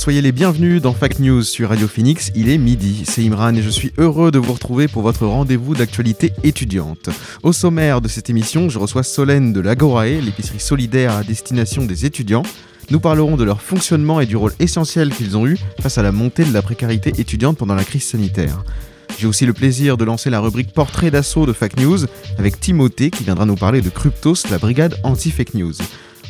Soyez les bienvenus dans Fact News sur Radio Phoenix. Il est midi, c'est Imran et je suis heureux de vous retrouver pour votre rendez-vous d'actualité étudiante. Au sommaire de cette émission, je reçois Solène de l'Agorae, l'épicerie solidaire à destination des étudiants. Nous parlerons de leur fonctionnement et du rôle essentiel qu'ils ont eu face à la montée de la précarité étudiante pendant la crise sanitaire. J'ai aussi le plaisir de lancer la rubrique Portrait d'assaut de Fake News avec Timothée qui viendra nous parler de Cryptos, la brigade anti-fake news.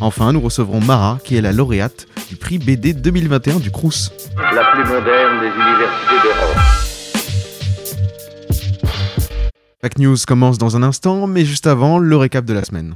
Enfin, nous recevrons Mara qui est la lauréate du prix BD 2021 du Crous. la plus moderne des universités d'Europe. Fake News commence dans un instant, mais juste avant, le récap de la semaine.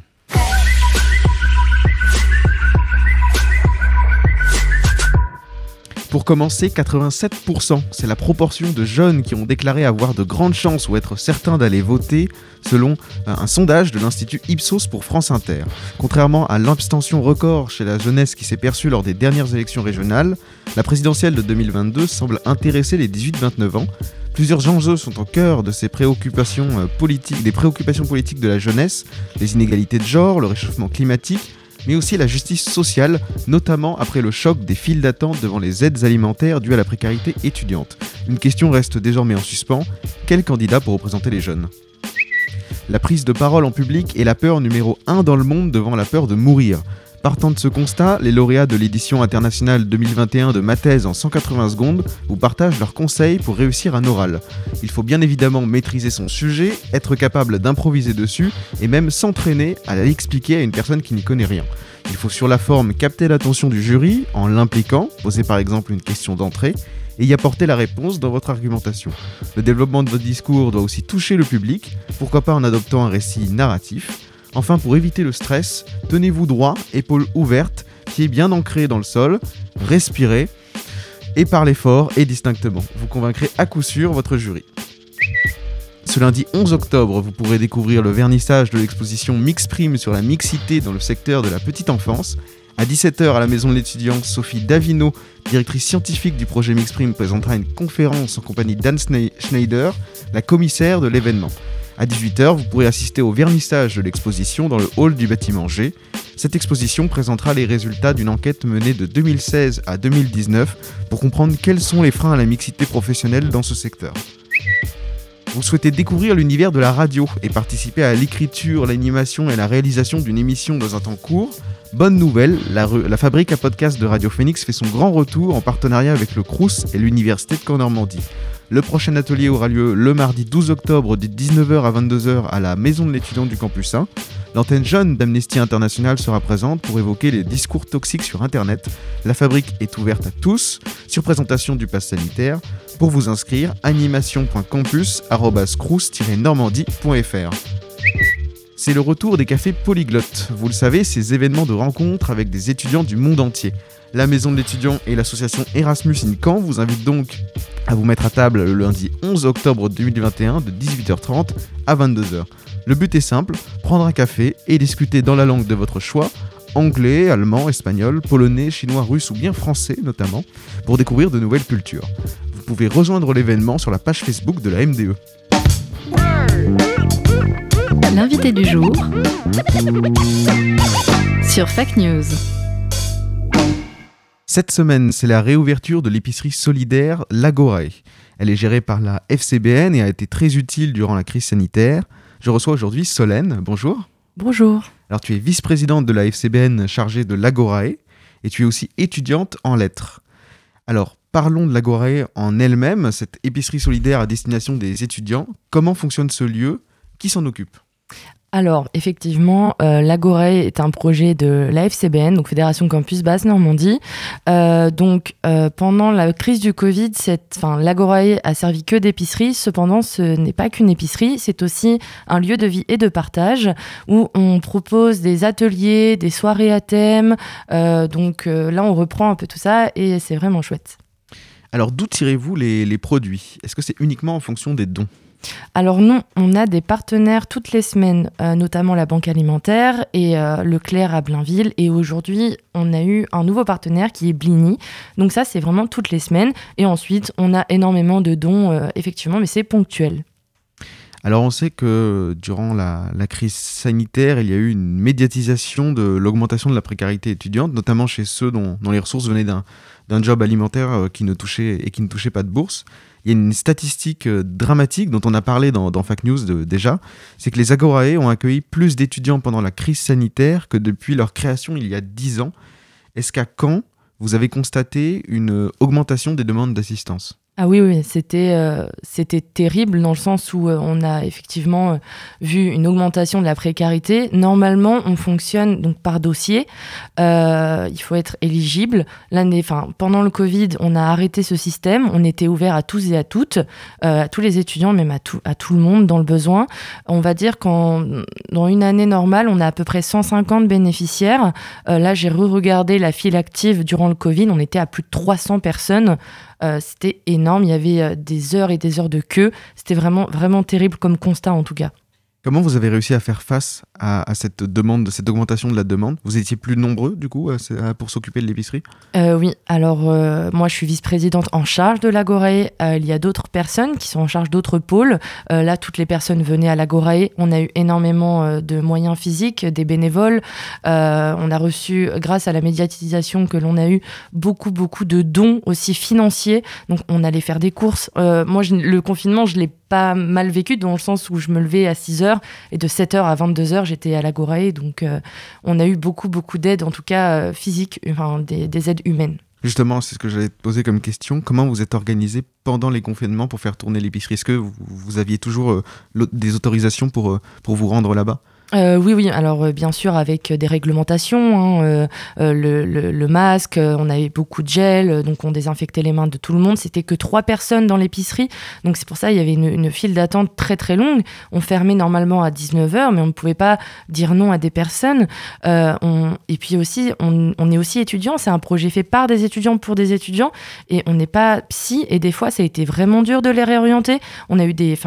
Pour commencer, 87%, c'est la proportion de jeunes qui ont déclaré avoir de grandes chances ou être certains d'aller voter, selon euh, un sondage de l'Institut Ipsos pour France Inter. Contrairement à l'abstention record chez la jeunesse qui s'est perçue lors des dernières élections régionales, la présidentielle de 2022 semble intéresser les 18-29 ans. Plusieurs enjeux sont au cœur de ces préoccupations euh, politiques, des préoccupations politiques de la jeunesse, les inégalités de genre, le réchauffement climatique, mais aussi la justice sociale, notamment après le choc des files d'attente devant les aides alimentaires dues à la précarité étudiante. Une question reste désormais en suspens, quel candidat pour représenter les jeunes? La prise de parole en public est la peur numéro 1 dans le monde devant la peur de mourir. Partant de ce constat, les lauréats de l'édition internationale 2021 de ma thèse en 180 secondes vous partagent leurs conseils pour réussir un oral. Il faut bien évidemment maîtriser son sujet, être capable d'improviser dessus et même s'entraîner à l'expliquer à une personne qui n'y connaît rien. Il faut sur la forme capter l'attention du jury en l'impliquant, poser par exemple une question d'entrée, et y apporter la réponse dans votre argumentation. Le développement de votre discours doit aussi toucher le public, pourquoi pas en adoptant un récit narratif. Enfin, pour éviter le stress, tenez-vous droit, épaules ouvertes, pieds bien ancrés dans le sol, respirez et parlez fort et distinctement. Vous convaincrez à coup sûr votre jury. Ce lundi 11 octobre, vous pourrez découvrir le vernissage de l'exposition Mixprime sur la mixité dans le secteur de la petite enfance. À 17h à la maison de l'étudiant, Sophie Davino, directrice scientifique du projet Mixprime, présentera une conférence en compagnie d'Anne Schne- Schneider, la commissaire de l'événement. À 18h, vous pourrez assister au vernissage de l'exposition dans le hall du bâtiment G. Cette exposition présentera les résultats d'une enquête menée de 2016 à 2019 pour comprendre quels sont les freins à la mixité professionnelle dans ce secteur. Vous souhaitez découvrir l'univers de la radio et participer à l'écriture, l'animation et la réalisation d'une émission dans un temps court? Bonne nouvelle, la, fabrique à podcast de Radio Phoenix fait son grand retour en partenariat avec le Crous et l'Université de Caen-Normandie. Le prochain atelier aura lieu le mardi 12 octobre de 19h à 22h à la maison de l'étudiant du campus 1. L'antenne jeune d'Amnesty International sera présente pour évoquer les discours toxiques sur Internet. La fabrique est ouverte à tous, sur présentation du pass sanitaire. Pour vous inscrire, animation.campus.crous-normandie.fr. C'est le retour des cafés polyglottes. Vous le savez, ces événements de rencontre avec des étudiants du monde entier. La maison de l'étudiant et l'association Erasmus in Caen vous invitent donc à vous mettre à table le lundi 11 octobre 2021 de 18h30 à 22h. Le but est simple, prendre un café et discuter dans la langue de votre choix, anglais, allemand, espagnol, polonais, chinois, russe ou bien français notamment, pour découvrir de nouvelles cultures. Vous pouvez rejoindre l'événement sur la page Facebook de la. MDE. L'invité du jour sur Fake News. Cette semaine, c'est la réouverture de l'épicerie solidaire Lagorae. Elle est gérée par la FCBN et a été très utile durant la crise sanitaire. Je reçois aujourd'hui Solène. Bonjour. Bonjour. Alors, tu es vice-présidente de la FCBN chargée de l'Agorae et tu es aussi étudiante en lettres. Alors, parlons de l'Agorae en elle-même, cette épicerie solidaire à destination des étudiants. Comment fonctionne ce lieu? Qui s'en occupe? Alors, effectivement, euh, est un projet de la FCBN, donc Fédération Campus Basse Normandie. Euh, donc, euh, pendant la crise du Covid, l'Agoré a servi que d'épicerie. Cependant, ce n'est pas qu'une épicerie, c'est aussi un lieu de vie et de partage où on propose des ateliers, des soirées à thème. Euh, donc là, on reprend un peu tout ça et c'est vraiment chouette. Alors d'où tirez-vous les produits? Est-ce que c'est uniquement en fonction des dons? Alors non, on a des partenaires toutes les semaines, euh, notamment la Banque Alimentaire et euh, Leclerc à Blainville. Et aujourd'hui, on a eu un nouveau partenaire qui est Blini. Donc ça, c'est vraiment toutes les semaines. Et ensuite, on a énormément de dons, euh, effectivement, mais c'est ponctuel. Alors on sait que durant la, crise sanitaire, il y a eu une médiatisation de l'augmentation de la précarité étudiante, notamment chez ceux dont, dont les ressources venaient d'un d'un job alimentaire euh, qui ne touchait et qui ne touchait pas de bourse. Il y a une statistique euh, dramatique dont on a parlé dans, dans News déjà, c'est que les Agorae ont accueilli plus d'étudiants pendant la crise sanitaire que depuis leur création il y a 10 ans. Est-ce qu'à Caen, vous avez constaté une euh, augmentation des demandes d'assistance? Ah oui, oui, c'était euh, c'était terrible dans le sens où euh, on a effectivement euh, vu une augmentation de la précarité. Normalement, on fonctionne donc par dossier. Euh, il faut être éligible. L'année, enfin, pendant le Covid, on a arrêté ce système. On était ouvert à tous et à toutes, à tous les étudiants, même à tout, à tout le monde dans le besoin. On va dire qu'en dans une année normale, on a à peu près 150 bénéficiaires. Là, j'ai re-regardé la file active durant le Covid. On était à plus de 300 personnes. Euh, c'était énorme. Il y avait euh, des heures et des heures de queue. C'était vraiment, vraiment terrible comme constat en tout cas. Comment vous avez réussi à faire face à, cette demande, cette augmentation de la demande? Vous étiez plus nombreux du coup pour s'occuper de l'épicerie? Euh, oui, alors euh, moi je suis vice-présidente en charge de l'Agorae. Euh, il y a d'autres personnes qui sont en charge d'autres pôles. Là, toutes les personnes venaient à l'Agorae. On a eu énormément de moyens physiques, des bénévoles. On a reçu, grâce à la médiatisation que l'on a eu, beaucoup, beaucoup de dons aussi financiers. Donc on allait faire des courses. Moi, le confinement, je l'ai pas mal vécu dans le sens où je me levais à 6 heures et de 7 heures à 22 heures, j'étais à l'Agorae. Donc euh, on a eu beaucoup, beaucoup d'aides, en tout cas euh, physiques, enfin des, des aides humaines. Justement, c'est ce que j'allais te poser comme question. Comment vous êtes organisé pendant les confinements pour faire tourner l'épicerie? Est-ce que vous, aviez toujours euh, des autorisations pour vous rendre là-bas? Euh, oui, oui. Alors, euh, bien sûr, avec euh, des réglementations, hein, le, masque, on avait beaucoup de gel, donc on désinfectait les mains de tout le monde. C'était que trois personnes dans l'épicerie, donc c'est pour ça il y avait une, file d'attente très très longue. On fermait normalement à 19h, mais on ne pouvait pas dire non à des personnes. On- Et puis aussi, on, est aussi étudiant. C'est un projet fait par des étudiants pour des étudiants, et on n'est pas psy. Et des fois, ça a été vraiment dur de les réorienter. On a eu des,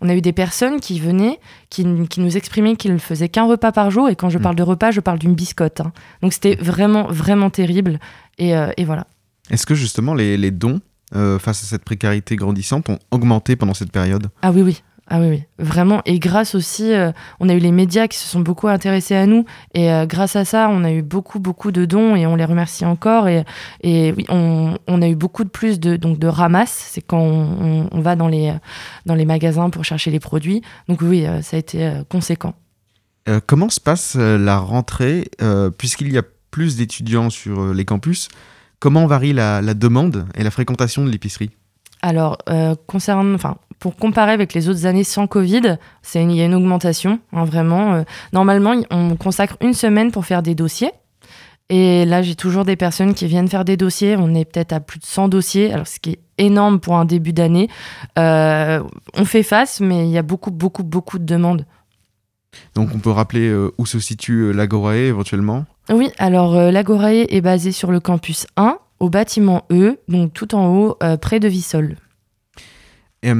on a eu des personnes qui venaient qui, nous exprimait qu'il ne faisait qu'un repas par jour. Et quand je Mm. parle de repas, je parle d'une biscotte. hein. Donc c'était vraiment, vraiment terrible. Et, euh, et voilà. Est-ce que justement les, les dons euh, face à cette précarité grandissante ont augmenté pendant cette période? Ah oui, oui. Ah oui, oui, vraiment. Et grâce aussi, euh, on a eu les médias qui se sont beaucoup intéressés à nous. Et euh, grâce à ça, on a eu beaucoup, beaucoup de dons et on les remercie encore. Et, et oui, on, on a eu beaucoup de plus de, donc de ramasse. C'est quand on, on- on va dans les, dans les magasins pour chercher les produits. Donc oui, euh, ça a été conséquent. Euh, Comment se passe euh, la rentrée euh, Puisqu'il y a plus d'étudiants sur les campus, comment varie la, demande et la fréquentation de l'épicerie? Alors, concernant, enfin, pour comparer avec les autres années sans Covid, il y a une augmentation, hein, vraiment. Normalement, on consacre une semaine pour faire des dossiers. Et là, j'ai toujours des personnes qui viennent faire des dossiers. On est peut-être à plus de 100 dossiers, alors ce qui est énorme pour un début d'année. On fait face, mais il y a beaucoup, beaucoup, beaucoup de demandes. Donc on peut rappeler euh, où se situe euh, l'Agorae éventuellement? Oui, alors euh, l'Agorae est basée sur le campus 1, au bâtiment E, donc tout en haut, près de Vissol. Et,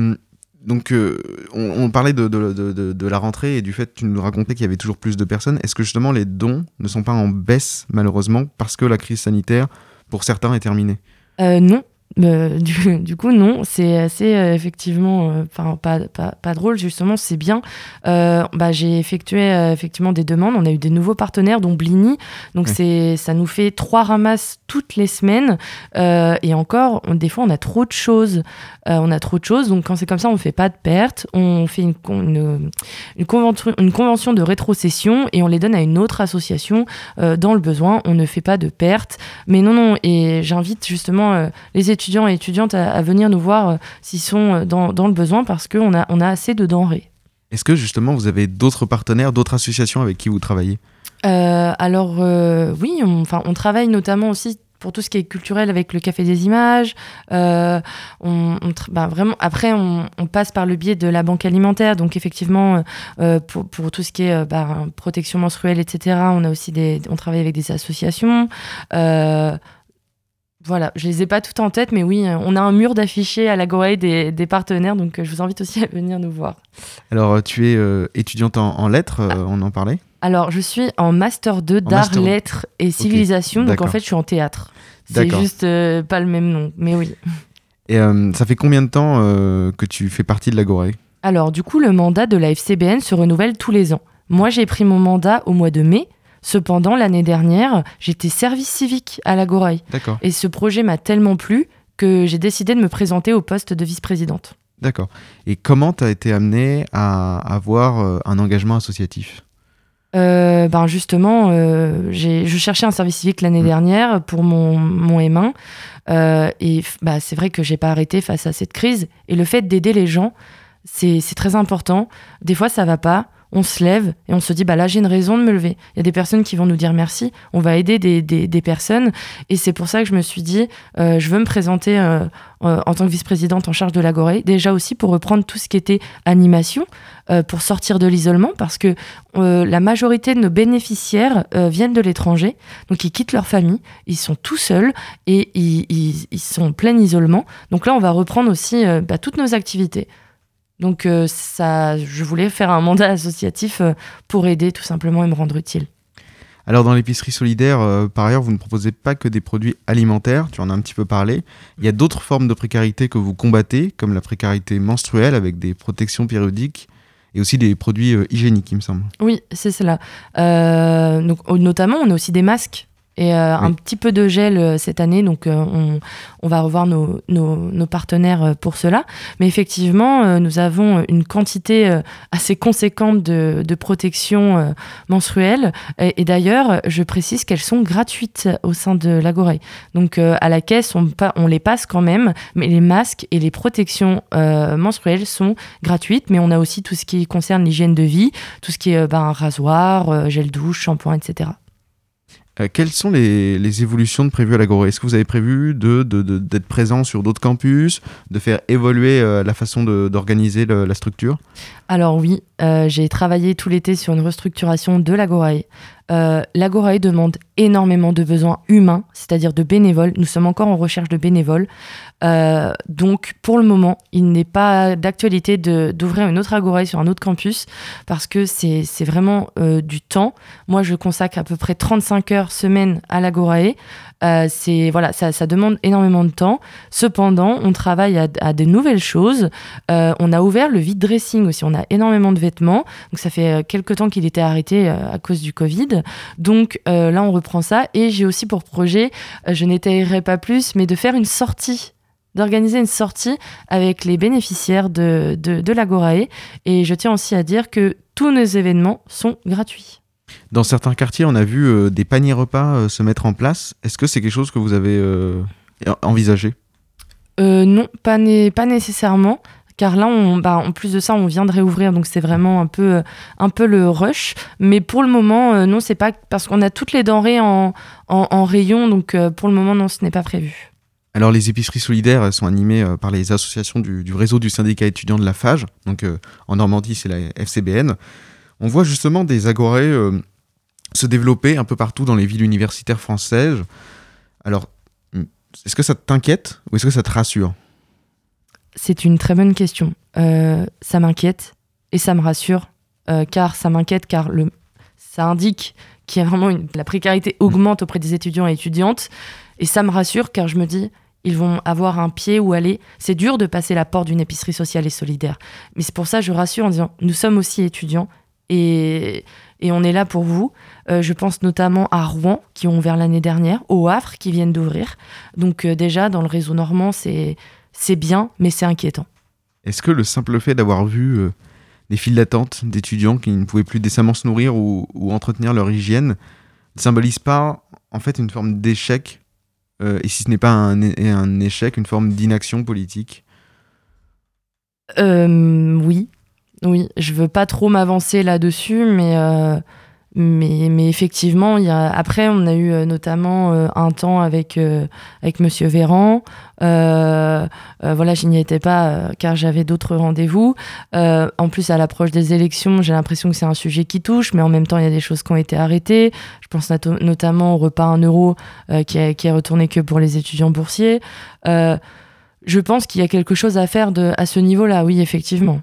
donc, euh, on, on parlait de, de- de- de- de la rentrée et du fait que tu nous racontais qu'il y avait toujours plus de personnes. Est-ce que justement les dons ne sont pas en baisse, malheureusement, parce que la crise sanitaire, pour certains, est terminée? Euh, non. Euh, du, du coup, non, c'est assez euh, effectivement, euh, pas, pas, pas drôle justement, c'est bien. Euh, bah, j'ai effectué euh, effectivement des demandes, on a eu des nouveaux partenaires, dont Blini, donc c'est ça nous fait trois ramasses toutes les semaines. Et encore, on- des fois, on a trop de choses, on a trop de choses, donc quand c'est comme ça, on fait pas de pertes, on fait une, con- une, une convention, une convention de rétrocession et on les donne à une autre association dans le besoin. On ne fait pas de pertes, mais non, non. Et j'invite justement les étudiants et étudiantes à, à venir nous voir euh, s'ils sont euh, dans, dans le besoin parce qu'on a, on a assez de denrées. Est-ce que justement vous avez d'autres partenaires, d'autres associations avec qui vous travaillez? Euh, alors euh, oui, on, enfin, on travaille notamment aussi pour tout ce qui est culturel avec le Café des Images. Euh, on, bah, vraiment, après, on, on passe par le biais de la banque alimentaire. Donc effectivement, euh, pour, pour tout ce qui est bah, protection menstruelle, etc., on a aussi des, on travaille avec des associations. Euh, voilà, je les ai pas toutes en tête, mais oui, euh, on a un mur d'affichés à l'Agoré des, des partenaires, donc euh, je vous invite aussi à venir nous voir. Alors euh, tu es euh, étudiante en, en lettres, euh, on en parlait Alors, je suis en Master 2 d'art, lettres et civilisation, donc en fait, je suis en théâtre. C'est juste euh, pas le même nom, mais oui. Et euh, ça fait combien de temps que tu fez partie de l'Agoré Alors, du coup, le mandat de la FCBN se renouvelle tous les ans. Moi, j'ai pris mon mandat au mois de mai. Cependant, l'année dernière, j'étais service civique à la Goraille. Et ce projet m'a tellement plu que j'ai décidé de me présenter au poste de vice-présidente. d'accord. Et comment tu as été amené à avoir euh, un engagement associatif? Euh, ben justement, euh, j'ai- je cherchais un service civique l'année Mm. dernière pour mon, mon M1. euh, et bah, c'est vrai que j'ai pas arrêté face à cette crise. Et le fait d'aider les gens, c'est c'est très important. Des fois, ça va pas. On se lève et on se dit, bah là, j'ai une raison de me lever. Il y a des personnes qui vont nous dire merci. On va aider des, des, personnes. Et c'est pour ça que je me suis dit, euh, je veux me présenter euh, euh, en tant que vice-présidente en charge de l'Agoré. Déjà aussi pour reprendre tout ce qui était animation, pour sortir de l'isolement, parce que la majorité de nos bénéficiaires viennent de l'étranger, donc ils quittent leur famille, ils sont tout seuls et ils, sont en plein isolement. Donc là, on va reprendre aussi bah, toutes nos activités. Donc euh, ça, je voulais faire un mandat associatif euh, pour aider tout simplement et me rendre utile. Alors dans l'épicerie solidaire, euh, par ailleurs, vous ne proposez pas que des produits alimentaires, tu en as un petit peu parlé. Il y a d'autres formes de précarité que vous combattez, comme la précarité menstruelle avec des protections périodiques et aussi des produits hygiéniques, il me semble. Oui, c'est cela. Donc, notamment, on a aussi des masques et euh, un petit peu de gel euh, cette année. Donc, euh, on, on va revoir nos, nos- nos partenaires euh, pour cela. Mais effectivement, euh, nous avons une quantité euh, assez conséquente de, de protection euh, menstruelle. Et, et d'ailleurs, je précise qu'elles sont gratuites au sein de l'Agoré. Donc, euh, à la caisse, on, on les passe quand même. Mais les masques et les protections euh, menstruelles sont gratuites. Mais on a aussi tout ce qui concerne l'hygiène de vie tout ce qui est ben, rasoir, euh, gel douche, shampoing, etc. Euh, quelles sont les, les évolutions de prévues à l'Agoré Est-ce que vous avez prévu de, de- de- d'être présent sur d'autres campus, de faire évoluer euh, la façon d'organiser la structure? Alors oui, euh, j'ai travaillé tout l'été sur une restructuration de l'Agorae. L'Agorae demande énormément de besoins humains, c'est-à-dire de bénévoles. Nous sommes encore en recherche de bénévoles. Euh, donc pour le moment, il n'est pas d'actualité d'ouvrir une autre Agorae sur un autre campus parce que c'est c'est vraiment euh, du temps. Moi, je consacre à peu près 35 heures semaine à l'Agorae. Euh, c'est voilà, ça, ça demande énormément de temps. Cependant, on travaille à, à de nouvelles choses. Euh, on a ouvert le vide dressing aussi. On a énormément de vêtements. Donc ça fait euh, quelques temps qu'il était arrêté à cause du Covid. Donc là, on reprend ça. Et j'ai aussi pour projet, je n'étayerai pas plus, mais de faire une sortie d'organiser une sortie avec les bénéficiaires de, de, de l'Agorae. Et je tiens aussi à dire que tous nos événements sont gratuits. Dans certains quartiers, on a vu euh, des paniers repas euh, se mettre en place. Est-ce que c'est quelque chose que vous avez euh, envisagé? Non, pas, né- pas nécessairement. Car là, on, bah, en plus de ça, on vient de réouvrir, donc c'est vraiment un peu, un peu le rush. Mais pour le moment, non, c'est pas parce qu'on a toutes les denrées en, en, en rayon, donc pour le moment, non, ce n'est pas prévu. Alors les épiceries solidaires sont animées euh, par les associations du, du réseau du syndicat étudiant de la FAGE, donc euh, en Normandie c'est la FCBN. On voit justement des agorées euh, se développer un peu partout dans les villes universitaires françaises. Alors hmm, est-ce que ça t'inquiète ou est-ce que ça te rassure? C'est une très bonne question. Euh, ça m'inquiète et ça me rassure, euh, car ça m'inquiète, car le, ça indique qu'il y a vraiment une, la précarité augmente auprès des étudiants et étudiantes. Et ça me rassure, car je me dis, ils vont avoir un pied où aller. C'est dur de passer la porte d'une épicerie sociale et solidaire. Mais c'est pour ça que je rassure en disant, nous sommes aussi étudiants et, et on est là pour vous. Euh, je pense notamment à Rouen, qui ont ouvert l'année dernière, au Havre, qui viennent d'ouvrir. Donc euh, déjà, dans le réseau normand, c'est bien, mais c'est inquiétant. Est-ce que le simple fait d'avoir vu euh, des files d'attente d'étudiants qui ne pouvaient plus décemment se nourrir ou, ou entretenir leur hygiène ne symbolise pas en fait une forme d'échec et si ce n'est pas un, un échec, une forme d'inaction politique? Euh, oui, oui. Je veux pas trop m'avancer là-dessus, mais, euh, mais, mais effectivement, a... après, on a eu euh, notamment euh, un temps avec, avec Monsieur Véran. Voilà, je n'y étais pas car j'avais d'autres rendez-vous. En plus, à l'approche des élections, j'ai l'impression que c'est un sujet qui touche, mais en même temps, il y a des choses qui ont été arrêtées. Je pense notamment au repas 1 euro qui, est, qui est retourné que pour les étudiants boursiers. Je pense qu'il y a quelque chose à faire de, à ce niveau-là, oui, effectivement.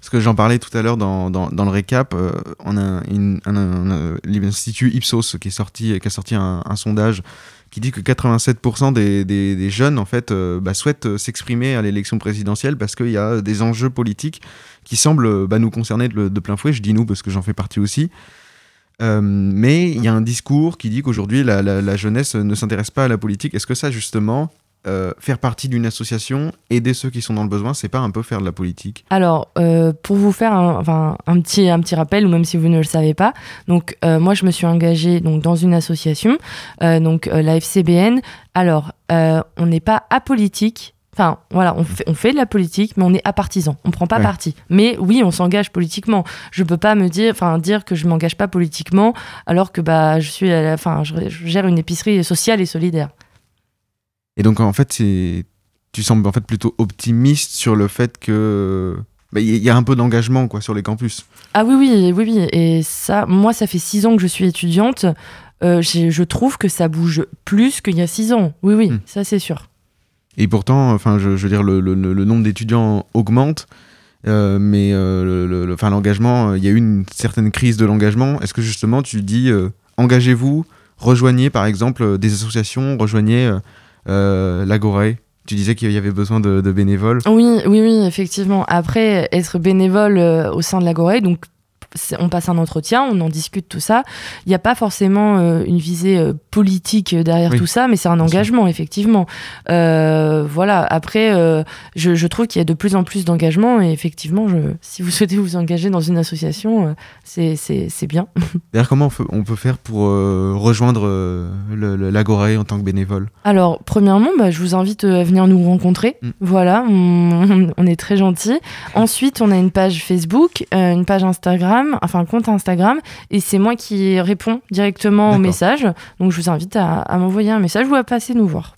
Parce que j'en parlais tout à l'heure dans, dans, le récap, euh, on a une- un, un- un- l'Institut Ipsos qui, a sorti un, sondage qui dit que 87% des, des, jeunes en fait, euh, bah, souhaitent euh, s'exprimer à l'élection présidentielle parce qu'il y a des enjeux politiques qui semblent bah, nous concerner de, plein fouet. Je dis nous parce que j'en fais partie aussi. Mais il y a un discours qui dit qu'aujourd'hui la jeunesse ne s'intéresse pas à la politique. Est-ce que ça justement, euh, faire partie d'une association, aider ceux qui sont dans le besoin, c'est pas un peu faire de la politique? Alors, euh, pour vous faire un, enfin, un, petit, un petit rappel, ou même si vous ne le savez pas, donc euh, moi je me suis engagée donc, dans une association, donc la FCBN. Alors, on n'est pas apolitique. Enfin, voilà, on fait, on fait de la politique, mais on est apartisan. On prend pas Ouais. parti. Mais oui, on s'engage politiquement. Je peux pas me dire, enfin, dire que je m'engage pas politiquement, alors que bah, je suis, enfin, je, je gère une épicerie sociale et solidaire. Et donc en fait, tu sembles en fait plutôt optimiste sur le fait que bah, il y a un peu d'engagement quoi sur les campus. Ah oui, oui, oui, oui. Et ça, moi, ça fait six ans que je suis étudiante. Euh, je trouve que ça bouge plus qu'il y a six ans. Oui, oui, Hmm. ça c'est sûr. Et pourtant, enfin, je, je veux dire, le, le- le nombre d'étudiants augmente, euh, mais euh, le- l'engagement, euh, il y a eu une certaine crise de l'engagement. Est-ce que justement, tu dis, engagez-vous, rejoignez par exemple des associations, rejoignez euh, euh, l'Agoré Tu disais qu'il y avait besoin de, bénévoles. Oui, oui, oui, effectivement. Après, être bénévole euh, au sein de l'Agoré, donc c'est- on passe un entretien, on en discute tout ça. Il n'y a pas forcément euh, une visée euh, politique derrière Oui, tout ça, mais c'est un engagement, effectivement. Euh, voilà. Après, euh, je, je trouve qu'il y a de plus en plus d'engagement et effectivement, je, si vous souhaitez vous engager dans une association, euh, c'est- bien. D'ailleurs, comment on, fait- on peut faire pour euh, rejoindre euh, l'Agoré en tant que bénévole? Alors, premièrement, bah, je vous invite euh, à venir nous rencontrer. Mm. Voilà, on, on est très gentils. Ensuite, on a une page Facebook, euh, une page Instagram, enfin un compte Instagram, et c'est moi qui réponds directement aux messages. Donc, je vous invite à, à m'envoyer un message ou à passer nous voir.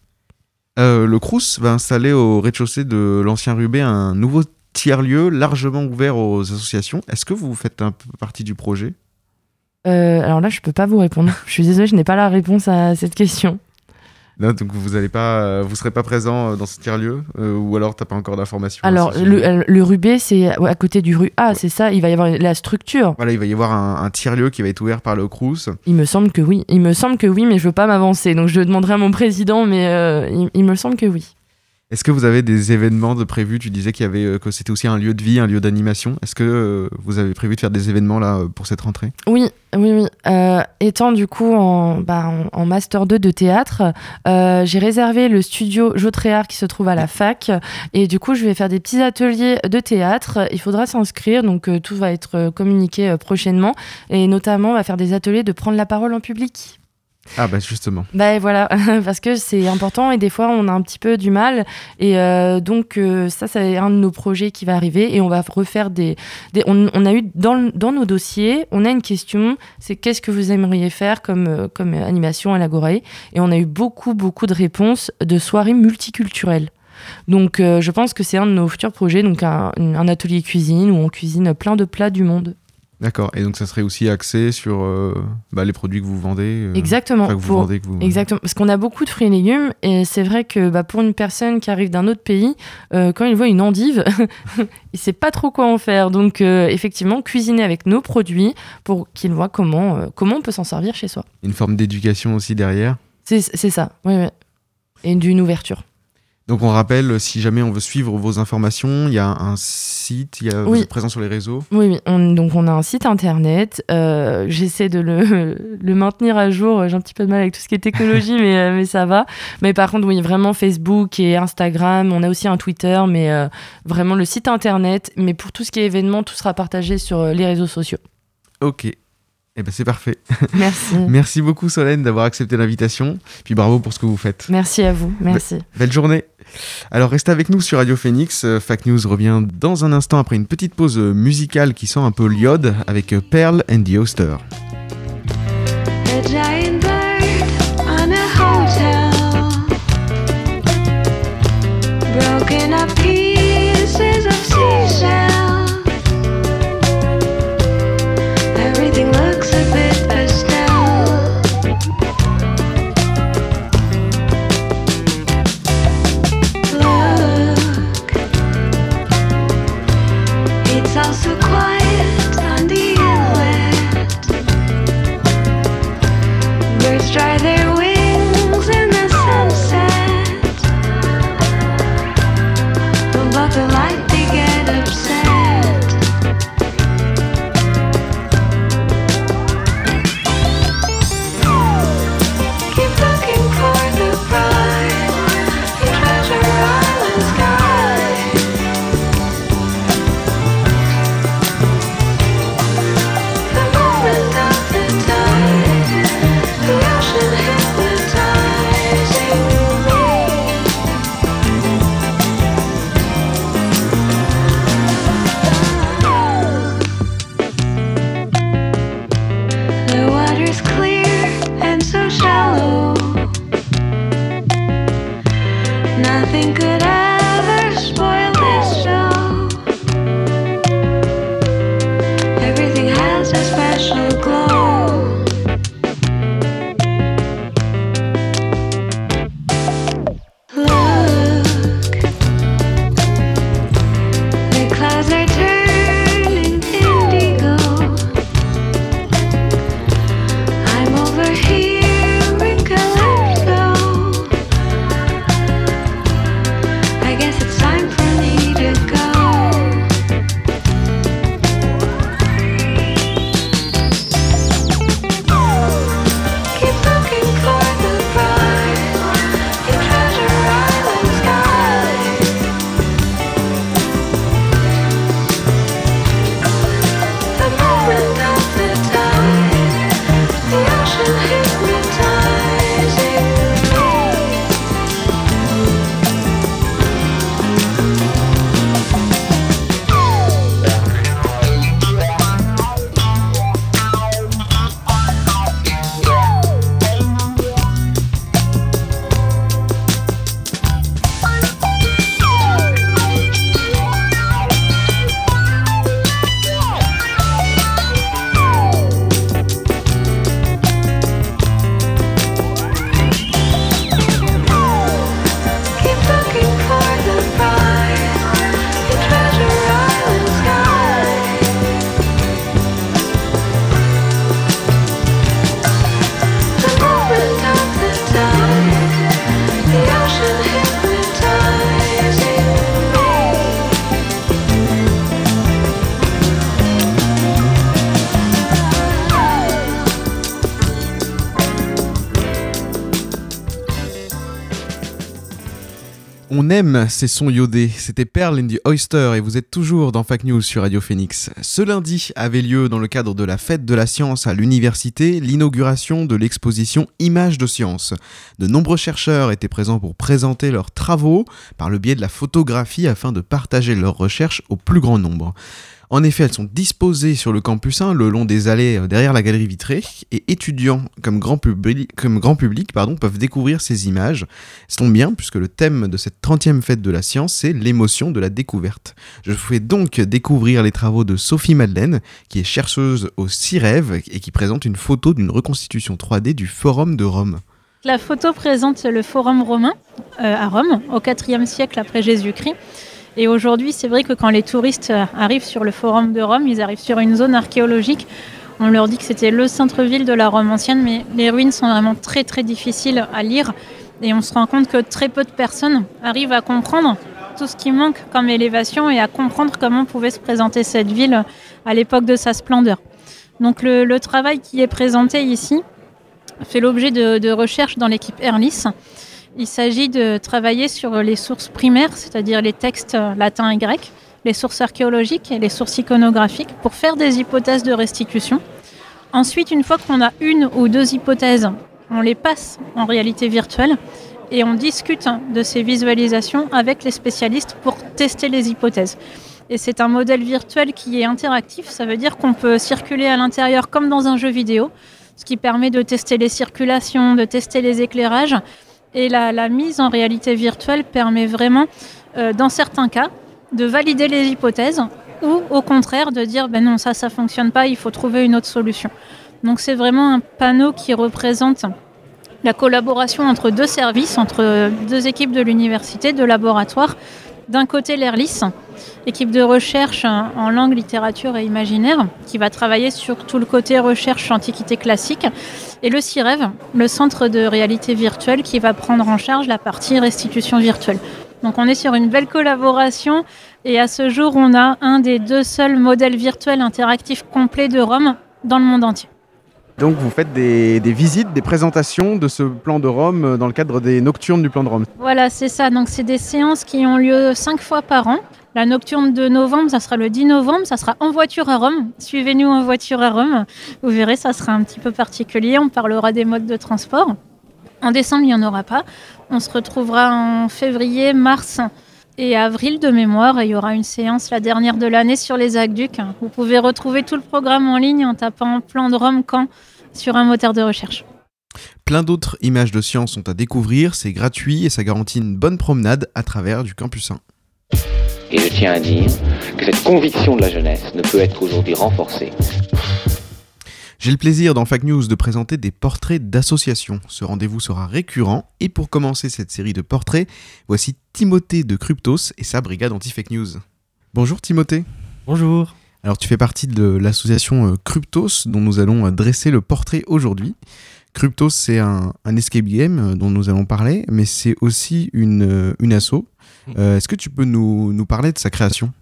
Euh, le Crous va installer au rez-de-chaussée de l'ancien Rubé un nouveau tiers-lieu largement ouvert aux associations. Est-ce que vous faites un peu partie du projet? Euh, alors là, je peux pas vous répondre. Je suis désolée, je n'ai pas la réponse à cette question. Là, donc vous allez pas, euh, vous serez pas présent euh, dans ce tiers-lieu euh, ou alors t'as pas encore d'informations à Alors, le, le Rubé, c'est à côté du rue A, c'est ça Il va y avoir la structure. Voilà, il va y avoir un, un tiers-lieu qui va être ouvert par le Crous. Il me semble que oui. Il me semble que oui, mais je veux pas m'avancer. Donc, je demanderai à mon président, mais euh, il- il me semble que oui. Est-ce que vous avez des événements de prévus? Tu disais qu'il y avait euh, que c'était aussi un lieu de vie, un lieu d'animation. Est-ce que euh, vous avez prévu de faire des événements là euh, pour cette rentrée? Oui, oui, oui. Étant du coup en, bah, en, master 2 de théâtre, j'ai réservé le studio Jotréard qui se trouve à la fac. Et du coup, je vais faire des petits ateliers de théâtre. Il faudra s'inscrire, donc tout va être communiqué prochainement. Et notamment, on va faire des ateliers de prendre la parole en public. Ah bah justement. Bah voilà, parce que c'est important et des fois on a un petit peu du mal. Et euh, donc euh, ça, c'est un de nos projets qui va arriver et on va refaire des... on, a eu dans, dans nos dossiers, on a une question, c'est qu'est-ce que vous aimeriez faire comme, euh, comme animation à l'Agoré Et on a eu beaucoup, beaucoup de réponses de soirées multiculturelles. Donc je pense que c'est un de nos futurs projets, donc un, un atelier cuisine où on cuisine plein de plats du monde. D'accord. Et donc ça serait aussi axé sur euh, bah, les produits que vous vendez. euh, Exactement. que vous pour- vendez, que vous. Exactement, parce qu'on a beaucoup de fruits et légumes, et c'est vrai que bah, pour une personne qui arrive d'un autre pays, euh, quand il voit une endive, il sait pas trop quoi en faire. Donc, euh, effectivement, cuisiner avec nos produits pour qu'il voit comment, comment on peut s'en servir chez soi. Une forme d'éducation aussi derrière. C'est ça, oui, oui. Et d'une ouverture. Donc on rappelle, si jamais on veut suivre vos informations, il y a un site, il y a, vous Oui. êtes présent sur les réseaux. Oui, oui. On, donc, on a un site internet. euh, J'essaie de le, le maintenir à jour. J'ai un petit peu de mal avec tout ce qui est technologie, mais, euh, mais ça va. Mais par contre, oui, vraiment Facebook et Instagram. On a aussi un Twitter, mais euh, vraiment le site internet. Mais pour tout ce qui est événement, tout sera partagé sur euh, les réseaux sociaux. Ok. Eh ben c'est parfait. Merci. Merci beaucoup Solène d'avoir accepté l'invitation. Puis bravo pour ce que vous faites. Merci à vous. Merci. Belle journée. Alors restez avec nous sur Radio Phoenix. Euh, Fact News revient dans un instant après une petite pause euh, musicale qui sent un peu l'iode avec euh, Pearl and the Oster. Aime ces sons iodés. C'était Pearl and the Oyster et vous êtes toujours dans Fact News sur Radio Phoenix. Ce lundi avait lieu dans le cadre de la fête de la science à l'université l'inauguration de l'exposition Images de science. De nombreux chercheurs étaient présents pour présenter leurs travaux par le biais de la photographie afin de partager leurs recherches au plus grand nombre. En effet, elles sont disposées sur le campus 1 le long des allées euh, derrière la galerie vitrée et étudiants comme grand public, peuvent découvrir ces images. Ça tombe bien puisque le thème de cette 30e fête de la science, c'est l'émotion de la découverte. Je vous fais donc découvrir les travaux de Sophie Madeleine, qui est chercheuse au CIREV et qui présente une photo d'une reconstitution 3D du Forum de Rome. La photo présente le forum romain euh, à Rome au IVe siècle après Jésus-Christ. Et aujourd'hui, c'est vrai que quand les touristes arrivent sur le forum de Rome, ils arrivent sur une zone archéologique. On leur dit que c'était le centre-ville de la Rome ancienne, mais les ruines sont vraiment très très difficiles à lire. Et on se rend compte que très peu de personnes arrivent à comprendre tout ce qui manque comme élévation et à comprendre comment pouvait se présenter cette ville à l'époque de sa splendeur. Donc le, le travail qui est présenté ici fait l'objet de, de recherches dans l'équipe Erlis. Il s'agit de travailler sur les sources primaires, c'est-à-dire les textes latins et grecs, les sources archéologiques et les sources iconographiques, pour faire des hypothèses de restitution. Ensuite, une fois qu'on a une ou deux hypothèses, on les passe en réalité virtuelle et on discute de ces visualisations avec les spécialistes pour tester les hypothèses. Et c'est un modèle virtuel qui est interactif, ça veut dire qu'on peut circuler à l'intérieur comme dans un jeu vidéo, ce qui permet de tester les circulations, de tester les éclairages. Et la, mise en réalité virtuelle permet vraiment, euh, dans certains cas, de valider les hypothèses ou au contraire de dire ben non, ça, ça fonctionne pas, il faut trouver une autre solution. Donc c'est vraiment un panneau qui représente la collaboration entre deux services, entre deux équipes de l'université, de laboratoire. D'un côté, l'ERLIS, équipe de recherche en langue, littérature et imaginaire, qui va travailler sur tout le côté recherche antiquité classique, et le CIREV, le centre de réalité virtuelle, qui va prendre en charge la partie restitution virtuelle. Donc on est sur une belle collaboration, et à ce jour, on a un des deux seuls modèles virtuels interactifs complets de Rome dans le monde entier. Donc vous faites des, visites, des présentations de ce plan de Rome euh, dans le cadre des nocturnes du plan de Rome. Voilà, c'est ça. Donc, c'est des séances qui ont lieu cinq fois par an. La nocturne de novembre, ça sera le 10 novembre, ça sera en voiture à Rome. Suivez-nous en voiture à Rome. Vous verrez, ça sera un petit peu particulier. On parlera des modes de transport. En décembre, il n'y en aura pas. On se retrouvera en février, mars et avril de mémoire. Et il y aura une séance, la dernière de l'année, sur les aqueducs. Vous pouvez retrouver tout le programme en ligne en tapant plan de Rome quand sur un moteur de recherche. Plein d'autres images de science sont à découvrir, c'est gratuit et ça garantit une bonne promenade à travers du campus 1. Et je tiens à dire que cette conviction de la jeunesse ne peut être aujourd'hui renforcée. J'ai le plaisir dans Fact News de présenter des portraits d'associations. Ce rendez-vous sera récurrent et pour commencer cette série de portraits, voici Timothée de Cryptos et sa brigade anti-fake news. Bonjour Timothée. Bonjour. Alors tu fais partie de l'association euh, Cryptos dont nous allons euh, dresser le portrait aujourd'hui. Cryptos c'est un, un escape game euh, dont nous allons parler, mais c'est aussi une, une asso. Euh, Est-ce que tu peux nous, nous parler de sa création?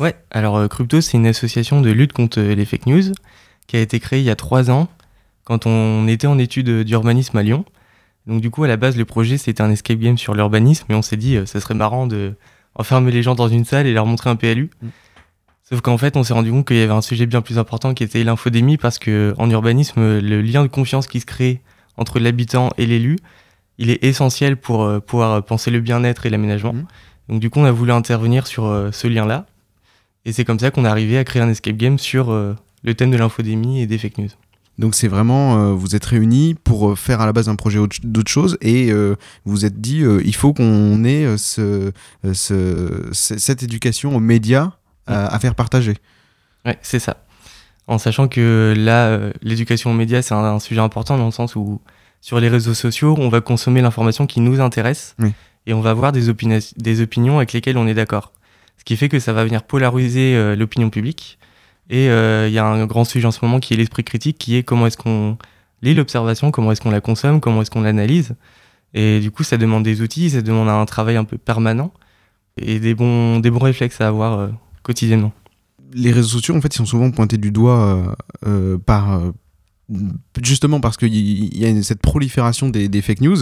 Ouais, alors euh, Crypto, c'est une association de lutte contre les fake news qui a été créée il y a trois ans quand on était en études d'urbanisme à Lyon. Donc du coup, à la base, le projet, c'était un escape game sur l'urbanisme, mais on s'est dit, euh, ça serait marrant de enfermer les gens dans une salle et leur montrer un PLU. Sauf qu'en fait, on s'est rendu compte qu'il y avait un sujet bien plus important qui était l'infodémie, parce que en urbanisme, le lien de confiance qui se crée entre l'habitant et l'élu, il est essentiel pour euh, pouvoir penser le bien-être et l'aménagement. Mhm. Donc du coup, on a voulu intervenir sur euh, ce lien-là. Et c'est comme ça qu'on est arrivé à créer un escape game sur le thème de l'infodémie et des fake news. Donc c'est vraiment, euh, vous êtes réunis pour euh, faire à la base un projet autre- d'autre chose et euh, vous êtes dit, euh, il faut qu'on ait ce, ce- ce- cette éducation aux médias à, à faire partager. Ouais, c'est ça. En sachant que là, l'éducation aux médias, c'est un, un sujet important dans le sens où sur les réseaux sociaux, on va consommer l'information qui nous intéresse Oui. et on va avoir des, opinions avec lesquelles on est d'accord. Ce qui fait que ça va venir polariser l'opinion publique. Et euh, il y a un grand sujet en ce moment qui est l'esprit critique, qui est comment est-ce qu'on lit l'observation, comment est-ce qu'on la consomme, comment est-ce qu'on l'analyse. Et du coup, ça demande des outils, ça demande un travail un peu permanent et des bons, des bons réflexes à avoir euh, quotidiennement. Les réseaux sociaux, en fait, ils sont souvent pointés du doigt euh, par... justement parce qu'il y, a cette prolifération des, fake news.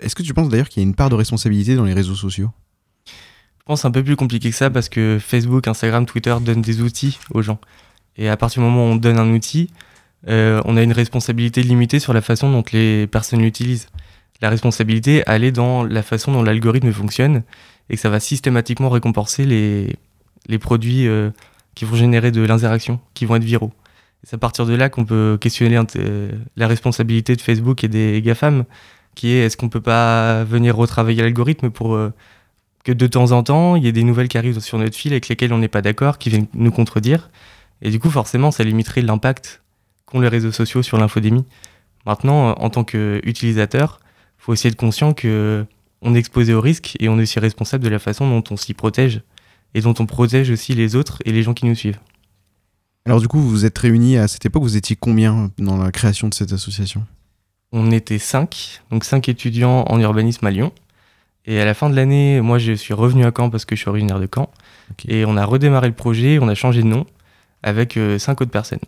Est-ce que tu penses d'ailleurs qu'il y a une part de responsabilité dans les réseaux sociaux? Pense un peu plus compliqué que ça parce que Facebook, Instagram, Twitter donnent des outils aux gens. Et à partir du moment où on donne un outil, euh, on a une responsabilité limitée sur la façon dont les personnes l'utilisent. La responsabilité, elle est dans la façon dont l'algorithme fonctionne et que ça va systématiquement récompenser les, les produits euh, qui vont générer de l'interaction, qui vont être viraux. C'est à partir de là qu'on peut questionner euh, la responsabilité de Facebook et des GAFAM, qui est est-ce qu'on peut pas venir retravailler l'algorithme pour que de temps en temps, il y ait des nouvelles qui arrivent sur notre fil avec lesquelles on n'est pas d'accord, qui viennent nous contredire. Et du coup, forcément, ça limiterait l'impact qu'ont les réseaux sociaux sur l'infodémie. Maintenant, euh, en tant qu'utilisateur, il faut aussi être conscient que on est exposé au risque et on est aussi responsable de la façon dont on s'y protège et dont on protège aussi les autres et les gens qui nous suivent. Alors du coup, vous vous êtes réunis à cette époque, vous étiez combien dans la création de cette association? On était cinq, donc cinq étudiants en urbanisme à Lyon. Et à la fin de l'année, moi, je suis revenu à Caen parce que je suis originaire de Caen. Et on a redémarré le projet, on a changé de nom avec euh, cinq autres personnes.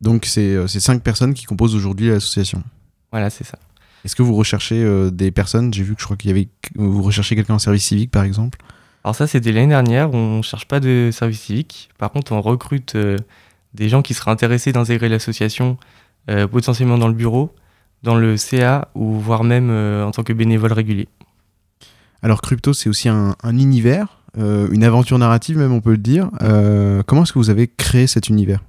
Donc c'est euh, c'est cinq personnes qui composent aujourd'hui l'association. Voilà, c'est ça. Est-ce que vous recherchez euh, des personnes? J'ai vu que je crois qu'il y avait. Vous recherchez quelqu'un en service civique par exemple Alors ça, c'était l'année dernière, on ne cherche pas de service civique. Par contre, on recrute des gens qui seraient intéressés d'intégrer l'association, potentiellement dans le bureau, dans le CA ou voire même en tant que bénévole régulier. Alors Crypto, c'est aussi un, un univers, euh, une aventure narrative même, on peut le dire. Euh, comment est-ce que vous avez créé cet univers?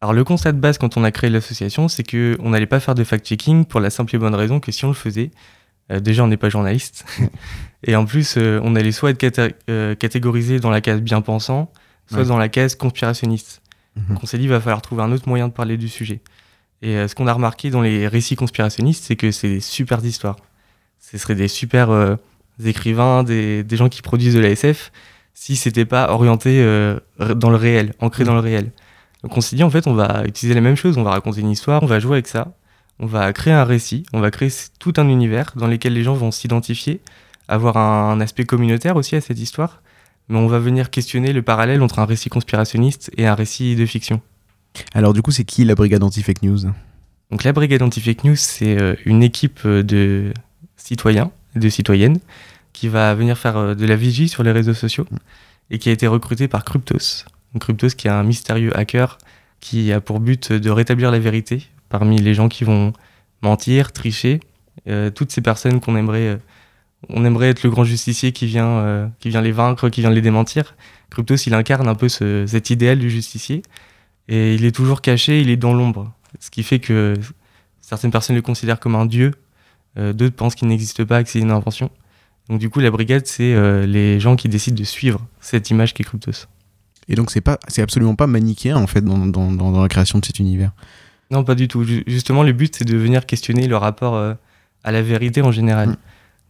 Alors le constat de base quand on a créé l'association, c'est que on n'allait pas faire de fact-checking pour la simple et bonne raison que si on le faisait, euh, déjà on n'est pas journaliste, et en plus on allait soit être catégorisé dans la case bien pensant, soit Ouais. dans la case conspirationniste. Mhm. Donc on s'est dit il va falloir trouver un autre moyen de parler du sujet. Et ce qu'on a remarqué dans les récits conspirationnistes, c'est que c'est des super histoires. Ce seraient des super euh, écrivains, des, des gens qui produisent de la SF, si c'était pas orienté euh, dans le réel, ancré dans le réel. Donc on s'est dit en fait on va utiliser la même chose, on va raconter une histoire, on va jouer avec ça, on va créer un récit, on va créer tout un univers dans lequel les gens vont s'identifier, avoir un, un aspect communautaire aussi à cette histoire, mais on va venir questionner le parallèle entre un récit conspirationniste et un récit de fiction. Alors du coup, c'est qui la brigade anti-fake news? Donc la brigade anti-fake news, c'est euh, une équipe euh, de citoyens de citoyennes qui va venir faire euh, de la vigie sur les réseaux sociaux et qui a été recrutée par Cryptos. Cryptos qui est un mystérieux hacker qui a pour but de rétablir la vérité parmi les gens qui vont mentir, tricher, euh, toutes ces personnes qu'on aimerait, euh, on aimerait être le grand justicier qui vient, euh, qui vient les vaincre, qui vient les démentir. Cryptos, il incarne un peu ce- cet idéal du justicier et il est toujours caché, il est dans l'ombre. Ce qui fait que certaines personnes le considèrent comme un dieu, d'autres pensent qu'il n'existe pas, que c'est une invention. Donc du coup, la brigade, c'est euh, les gens qui décident de suivre cette image qui est Cryptos. Et donc c'est pas, c'est absolument pas manichéen en fait dans, dans- la création de cet univers? Non, pas du tout. Ju- Justement, le but, c'est de venir questionner le rapport euh, à la vérité en général.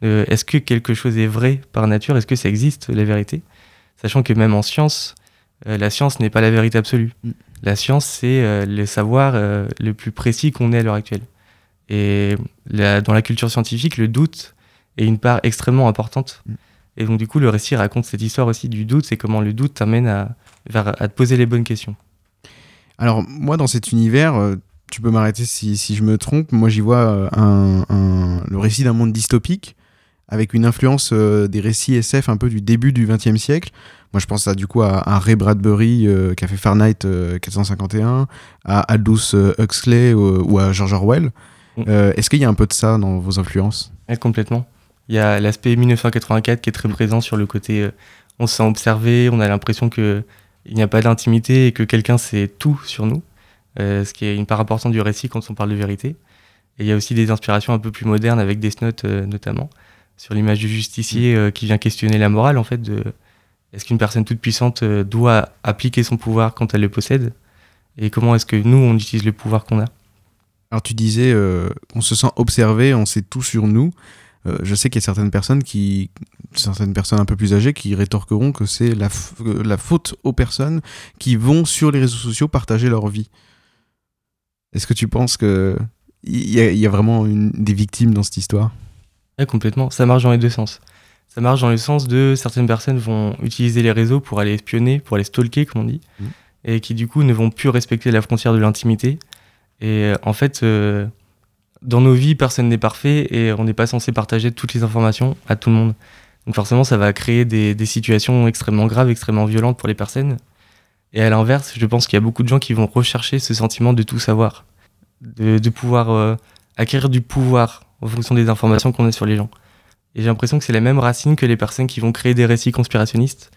Euh, Est-ce que quelque chose est vrai par nature? Est-ce que ça existe, la vérité? Sachant que même en science, euh, la science n'est pas la vérité absolue. La science, c'est euh, le savoir euh, le plus précis qu'on ait à l'heure actuelle. Et la- dans la culture scientifique, le doute est une part extrêmement importante. Et donc, du coup, le récit raconte cette histoire aussi du doute, c'est comment le doute t'amène à, te poser les bonnes questions. Alors moi dans cet univers, euh, tu peux m'arrêter si, si je me trompe, moi j'y vois euh, un, un- le récit d'un monde dystopique avec une influence euh, des récits SF un peu du début du XXe siècle. Moi je pense à, du coup à, à Ray Bradbury euh, qui a fait Fahrenheit euh, 451, à Aldous Huxley ou à George Orwell. Euh, Est-ce qu'il y a un peu de ça dans vos influences? Ouais, complètement. Il y a l'aspect 1984 qui est très présent sur le côté euh, on se sent observé, on a l'impression que il n'y a pas d'intimité et que quelqu'un sait tout sur nous, euh, ce qui est une part importante du récit quand on parle de vérité. Et il y a aussi des inspirations un peu plus modernes avec Death Note notamment, sur l'image du justicier euh, qui vient questionner la morale en fait de est-ce qu'une personne toute puissante doit appliquer son pouvoir quand elle le possède? Et comment est-ce que nous on utilise le pouvoir qu'on a? Alors tu disais euh, on se sent observé, on sait tout sur nous. Euh, je sais qu'il y a certaines personnes qui, certaines personnes un peu plus âgées qui rétorqueront que c'est la, faute aux personnes qui vont sur les réseaux sociaux partager leur vie. Est-ce que tu penses que il y, a- il y a vraiment une, des victimes dans cette histoire? Ouais, complètement. Ça marche dans les deux sens. Ça marche dans le sens de certaines personnes vont utiliser les réseaux pour aller espionner, pour aller stalker, comme on dit, Mhm. et qui du coup ne vont plus respecter la frontière de l'intimité. Et euh, en fait, euh, dans nos vies, personne n'est parfait et on n'est pas censé partager toutes les informations à tout le monde. Donc forcément, ça va créer des, situations extrêmement graves, extrêmement violentes pour les personnes. Et à l'inverse, je pense qu'il y a beaucoup de gens qui vont rechercher ce sentiment de tout savoir, de, pouvoir euh, acquérir du pouvoir en fonction des informations qu'on a sur les gens. Et j'ai l'impression que c'est la même racine que les personnes qui vont créer des récits conspirationnistes,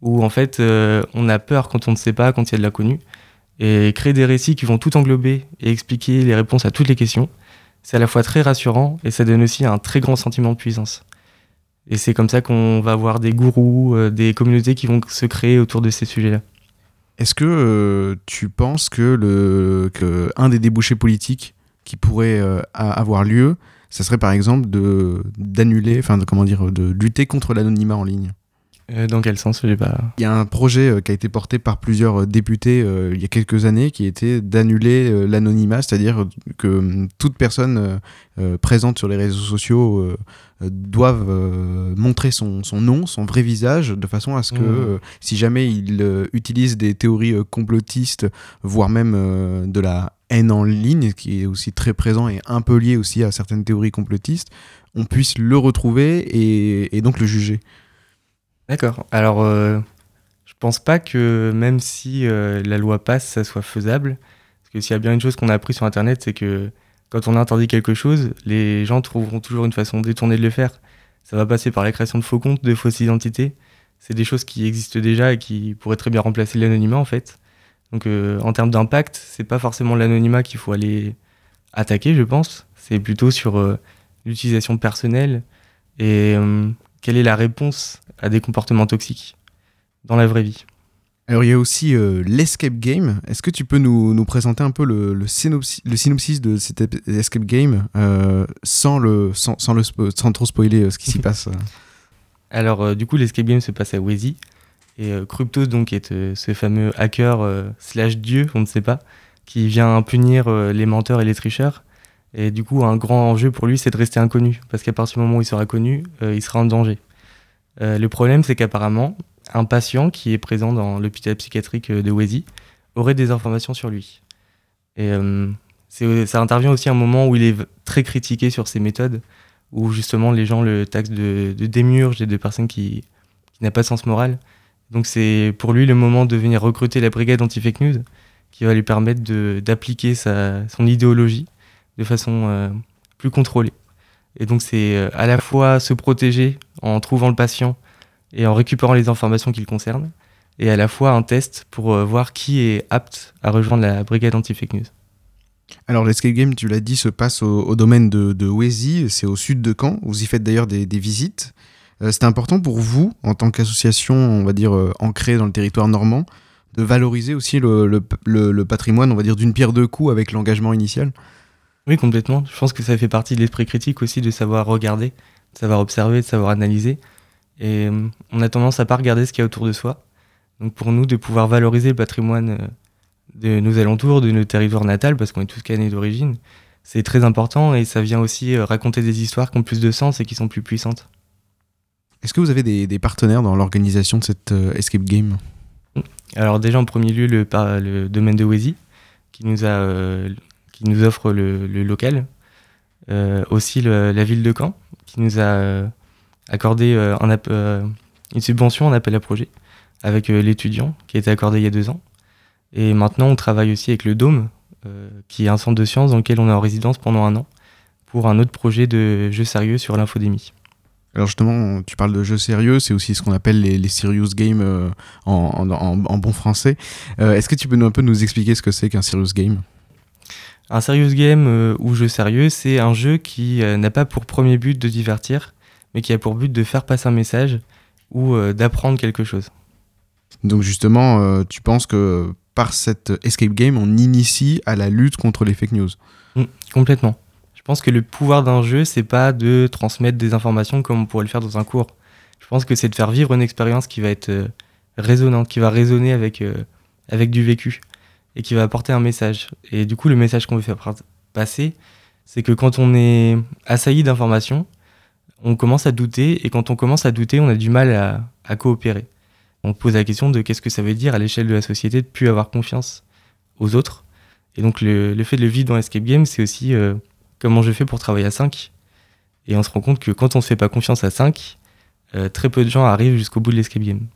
où en fait on a peur quand on ne sait pas, quand il y a de l'inconnu, et créer des récits qui vont tout englober et expliquer les réponses à toutes les questions, c'est à la fois très rassurant et ça donne aussi un très grand sentiment de puissance. Et c'est comme ça qu'on va avoir des gourous, euh, des communautés qui vont se créer autour de ces sujets-là. Est-ce que euh, tu penses que, le, que un des débouchés politiques qui pourrait euh, avoir lieu, ça serait par exemple d'annuler, enfin comment dire, de lutter contre l'anonymat en ligne? Dans quel sens pas... Il y a un projet euh, qui a été porté par plusieurs euh, députés euh, il y a quelques années qui était d'annuler euh, l'anonymat, c'est-à-dire que toute personne euh, présente sur les réseaux sociaux doivent euh, montrer son, son nom, son vrai visage, de façon à ce que euh, si jamais il euh, utilise des théories complotistes, voire même de la haine en ligne, qui est aussi très présent et un peu lié aussi à certaines théories complotistes, on puisse le retrouver et, et donc le juger. D'accord. Alors, euh, je pense pas que même si euh, la loi passe, ça soit faisable. Parce que s'il y a bien une chose qu'on a appris sur Internet, c'est que quand on interdit quelque chose, les gens trouveront toujours une façon détournée de le faire. Ça va passer par la création de faux comptes, de fausses identités. C'est des choses qui existent déjà et qui pourraient très bien remplacer l'anonymat en fait. Donc euh, en termes d'impact, c'est pas forcément l'anonymat qu'il faut aller attaquer, je pense. C'est plutôt sur l'utilisation personnelle et euh, quelle est la réponse à des comportements toxiques dans la vraie vie? Alors il y a aussi euh, l'escape game. Est-ce que tu peux nous, nous présenter un peu le, le, synopsis, le synopsis de cet escape game euh, sans, le, sans, sans, le spo- sans trop spoiler euh, ce qui s'y passe Alors, euh, du coup, l'escape game se passe à Wazy. Et Cryptos, donc, est ce fameux hacker slash dieu, on ne sait pas, qui vient punir les menteurs et les tricheurs. Et du coup, un grand enjeu pour lui, c'est de rester inconnu. Parce qu'à partir du moment où il sera connu, euh, il sera en danger. Euh, le problème, c'est qu'apparemment, un patient qui est présent dans l'hôpital psychiatrique euh, de Wazy aurait des informations sur lui. Et ça intervient aussi à un moment où il est très critiqué sur ses méthodes, où justement les gens le taxent de, de démiurge et de personnes qui, qui n'a pas de sens moral. Donc c'est pour lui le moment de venir recruter la brigade anti-fake news qui va lui permettre d'appliquer son idéologie de façon euh, plus contrôlée. Et donc c'est euh, à la fois se protéger en trouvant le patient et en récupérant les informations qui le concernent, et à la fois un test pour euh, voir qui est apte à rejoindre la brigade anti-fake news. Alors l'escape game, tu l'as dit, se passe au, domaine de, de c'est au sud de Caen. Vous y faites d'ailleurs des, visites. Euh, C'était important pour vous, en tant qu'association, on va dire, ancrée dans le territoire normand, de valoriser aussi le- le patrimoine, on va dire, d'une pierre deux coups avec l'engagement initial? Oui, complètement. Je pense que ça fait partie de l'esprit critique aussi de savoir regarder, de savoir observer, de savoir analyser. Et euh, on a tendance à pas regarder ce qu'il y a autour de soi. Donc pour nous, de pouvoir valoriser le patrimoine euh, de nos alentours, de nos territoires natals, parce qu'on est tous canés d'origine, c'est très important et ça vient aussi euh, raconter des histoires qui ont plus de sens et qui sont plus puissantes. Est-ce que vous avez des, des partenaires dans l'organisation de cette euh, escape game? Alors déjà en premier lieu le, domaine de Wazy qui nous a euh, qui nous offre le, local. Euh, aussi la ville de Caen qui nous a euh, accordé euh, une subvention en appel à projet avec l'étudiant qui a été accordé il y a deux ans. Et maintenant on travaille aussi avec le Dôme qui est un centre de sciences dans lequel on est en résidence pendant un an pour un autre projet de jeu sérieux sur l'infodémie. Alors justement, tu parles de jeux sérieux, c'est aussi ce qu'on appelle les, serious games en, bon français. Est-ce que tu peux nous, un peu nous expliquer ce que c'est qu'un serious game? Un serious game euh, ou jeu sérieux, c'est un jeu qui euh, n'a pas pour premier but de divertir, mais qui a pour but de faire passer un message ou euh, d'apprendre quelque chose. Donc justement, tu penses que par cette escape game, on initie à la lutte contre les fake news? Mm, complètement. Je pense que le pouvoir d'un jeu, c'est pas de transmettre des informations comme on pourrait le faire dans un cours. Je pense que c'est de faire vivre une expérience qui va être résonante, qui va résonner avec, euh, avec du vécu et qui va apporter un message. Et du coup, le message qu'on veut faire passer, c'est que quand on est assailli d'informations, on commence à douter et quand on commence à douter, on a du mal à, coopérer. On pose la question de qu'est-ce que ça veut dire à l'échelle de la société de plus avoir confiance aux autres. Et donc le, le fait de le vivre dans Escape Game, c'est aussi euh, comment je fais pour travailler à 5. Et on se rend compte que quand on ne se fait pas confiance à 5, euh, très peu de gens arrivent jusqu'au bout de l'Escape Game.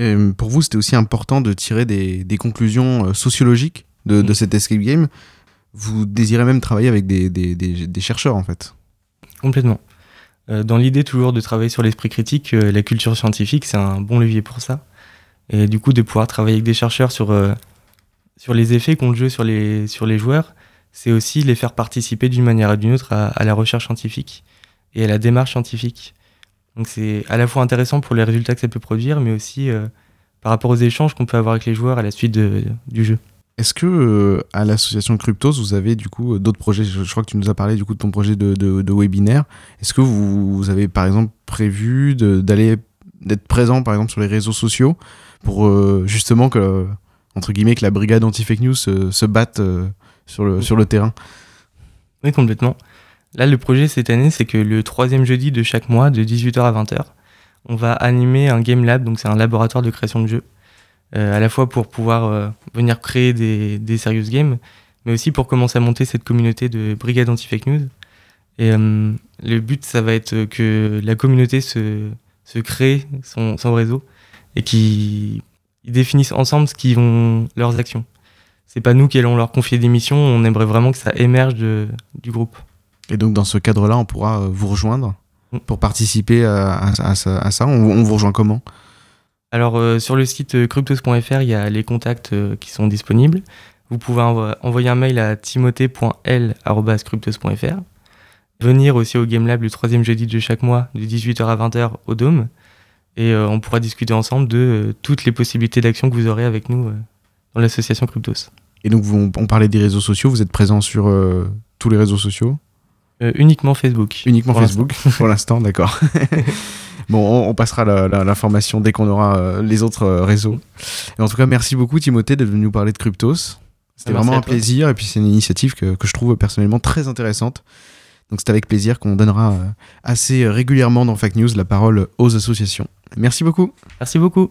Euh, pour vous, c'était aussi important de tirer des, des conclusions euh, sociologiques de, de Mm. cette escape game. Vous désirez même travailler avec des, des- des- des chercheurs, en fait. Complètement. Euh, dans l'idée toujours de travailler sur l'esprit critique, euh, la culture scientifique, c'est un bon levier pour ça. Et du coup, de pouvoir travailler avec des chercheurs sur, sur les effets qu'ont le jeu sur les, sur les joueurs, c'est aussi les faire participer d'une manière ou d'une autre à, à la recherche scientifique et à la démarche scientifique. Donc c'est à la fois intéressant pour les résultats que ça peut produire, mais aussi euh, par rapport aux échanges qu'on peut avoir avec les joueurs à la suite de- du jeu. Est-ce que euh, à l'association Cryptos, vous avez du coup d'autres projets? Je, je crois que tu nous as parlé du coup de ton projet de, webinaire. Est-ce que vous, vous avez par exemple prévu d'aller d'être présent par exemple sur les réseaux sociaux pour euh, justement que entre guillemets que la brigade anti-fake news se, se batte sur, le, sur le terrain? Oui, complètement. Là, le projet cette année, c'est que le troisième jeudi de chaque mois, de 18h à 20h, on va animer un Game Lab, donc c'est un laboratoire de création de jeux, euh, à la fois pour pouvoir euh, venir créer des, des serious games, mais aussi pour commencer à monter cette communauté de brigade anti-fake news. Et euh, le but, ça va être que la communauté se, se crée son, son réseau et qu'ils ils définissent ensemble ce qui vont leurs actions. c'est pas nous qui allons leur confier des missions. On aimerait vraiment que ça émerge de, du groupe. Et donc dans ce cadre-là, on pourra euh, vous rejoindre pour participer à, à- à ça. à ça. On, on vous rejoint comment? Alors euh, sur le site euh, cryptos.fr, il y a les contacts euh, qui sont disponibles. Vous pouvez envo- envoyer un mail à timothée.l@cryptos.fr. Venir aussi au Game Lab le troisième jeudi de chaque mois, de 18h à 20h au Dôme. Et euh, on pourra discuter ensemble de euh, toutes les possibilités d'action que vous aurez avec nous euh, dans l'association Cryptos. Et donc vous, on parlait des réseaux sociaux. Vous êtes présent sur euh, tous les réseaux sociaux? Euh, uniquement Facebook. Uniquement Pour Facebook pour l'instant, d'accord. bon, on, on passera l'information dès qu'on aura euh, les autres euh, réseaux. Et en tout cas, merci beaucoup Timothée d'être venu nous parler de Cryptos. C'était vraiment un plaisir et puis c'est une initiative que, que je trouve personnellement très intéressante. Donc c'est avec plaisir qu'on donnera assez régulièrement dans Fact News la parole aux associations. Merci beaucoup. Merci beaucoup.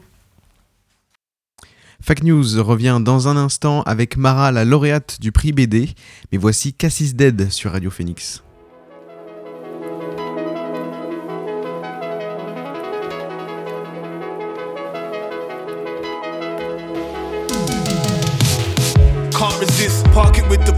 Fact News revient dans un instant avec Mara, la lauréate du prix BD. Mais voici Cassis Dead sur Radio Phoenix.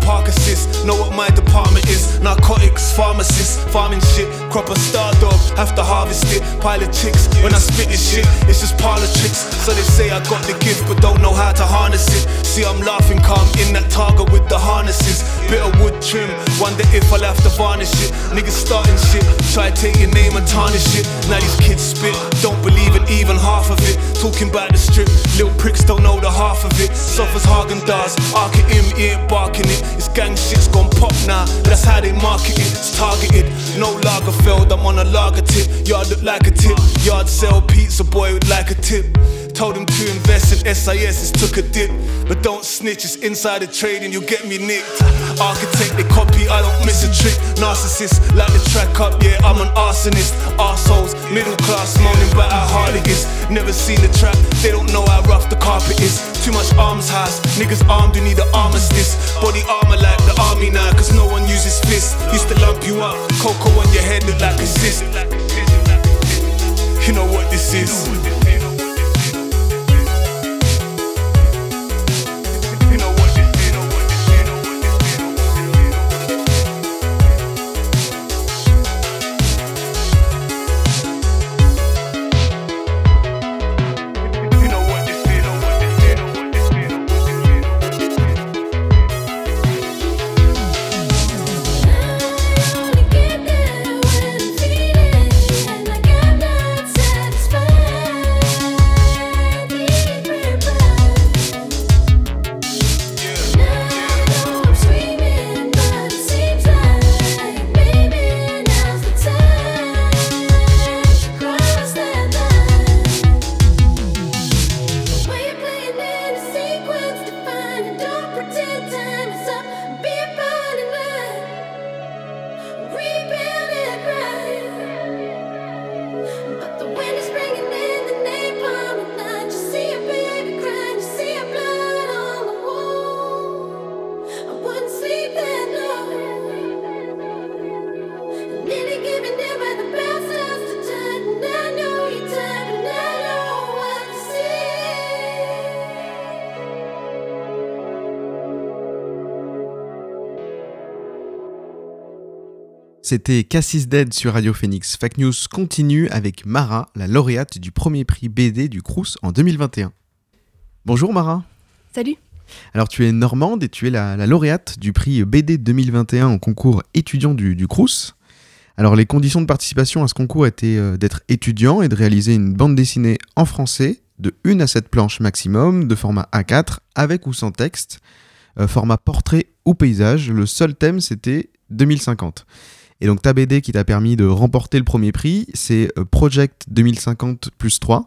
Park assist. Know what my department is. Narcotics, pharmacist, farming shit. Crop a star dog, have to harvest it. Pile of chicks, when I spit this shit, it's just parlor tricks. So they say I got the gift, but don't know how to harness it. See, I'm laughing calm in that target with the harnesses. Bit of wood trim, wonder if I'll have to varnish it. Niggas starting shit, try take your name and tarnish it. Now these kids spit, don't believe in even half of it. Talking about the strip, little pricks don't know the half of it. As Hagen does, arc him, ain't barking it. It's gang shit's gone pop now, that's how they market it. It's targeted, no Lagerfeld, I'm on a lager tip. Yard look like a tip, yard sell pizza boy would like a tip. Told him to invest in SIS, it's took a dip. But don't snitch, it's insider trading, you'll get me nicked. Architect, they copy, I don't miss a trick. Narcissist, like the track up, yeah, I'm an arsonist. Arseholes, middle class, moaning about how hard it is. Never seen the trap, they don't know how rough the carpet is. Too much arms house, niggas armed, you need an armistice. Body armor like the army now, cause no one uses fists. Used to lump you up, cocoa on your head look like a cyst. You know what this is. C'était Cassis Dead sur Radio Phoenix. Fact News continue avec Mara, la lauréate du premier prix BD du Crous en 2021. Bonjour Mara. Salut. Alors tu es normande et tu es la, la lauréate du prix BD 2021 en concours étudiant du, du Crous. Alors les conditions de participation à ce concours étaient euh, d'être étudiant et de réaliser une bande dessinée en français de 1 à 7 planches maximum, de format A4, avec ou sans texte, euh, format portrait ou paysage. Le seul thème c'était 2050. Et donc ta BD qui t'a permis de remporter le premier prix, c'est euh, Project 2050 plus 3.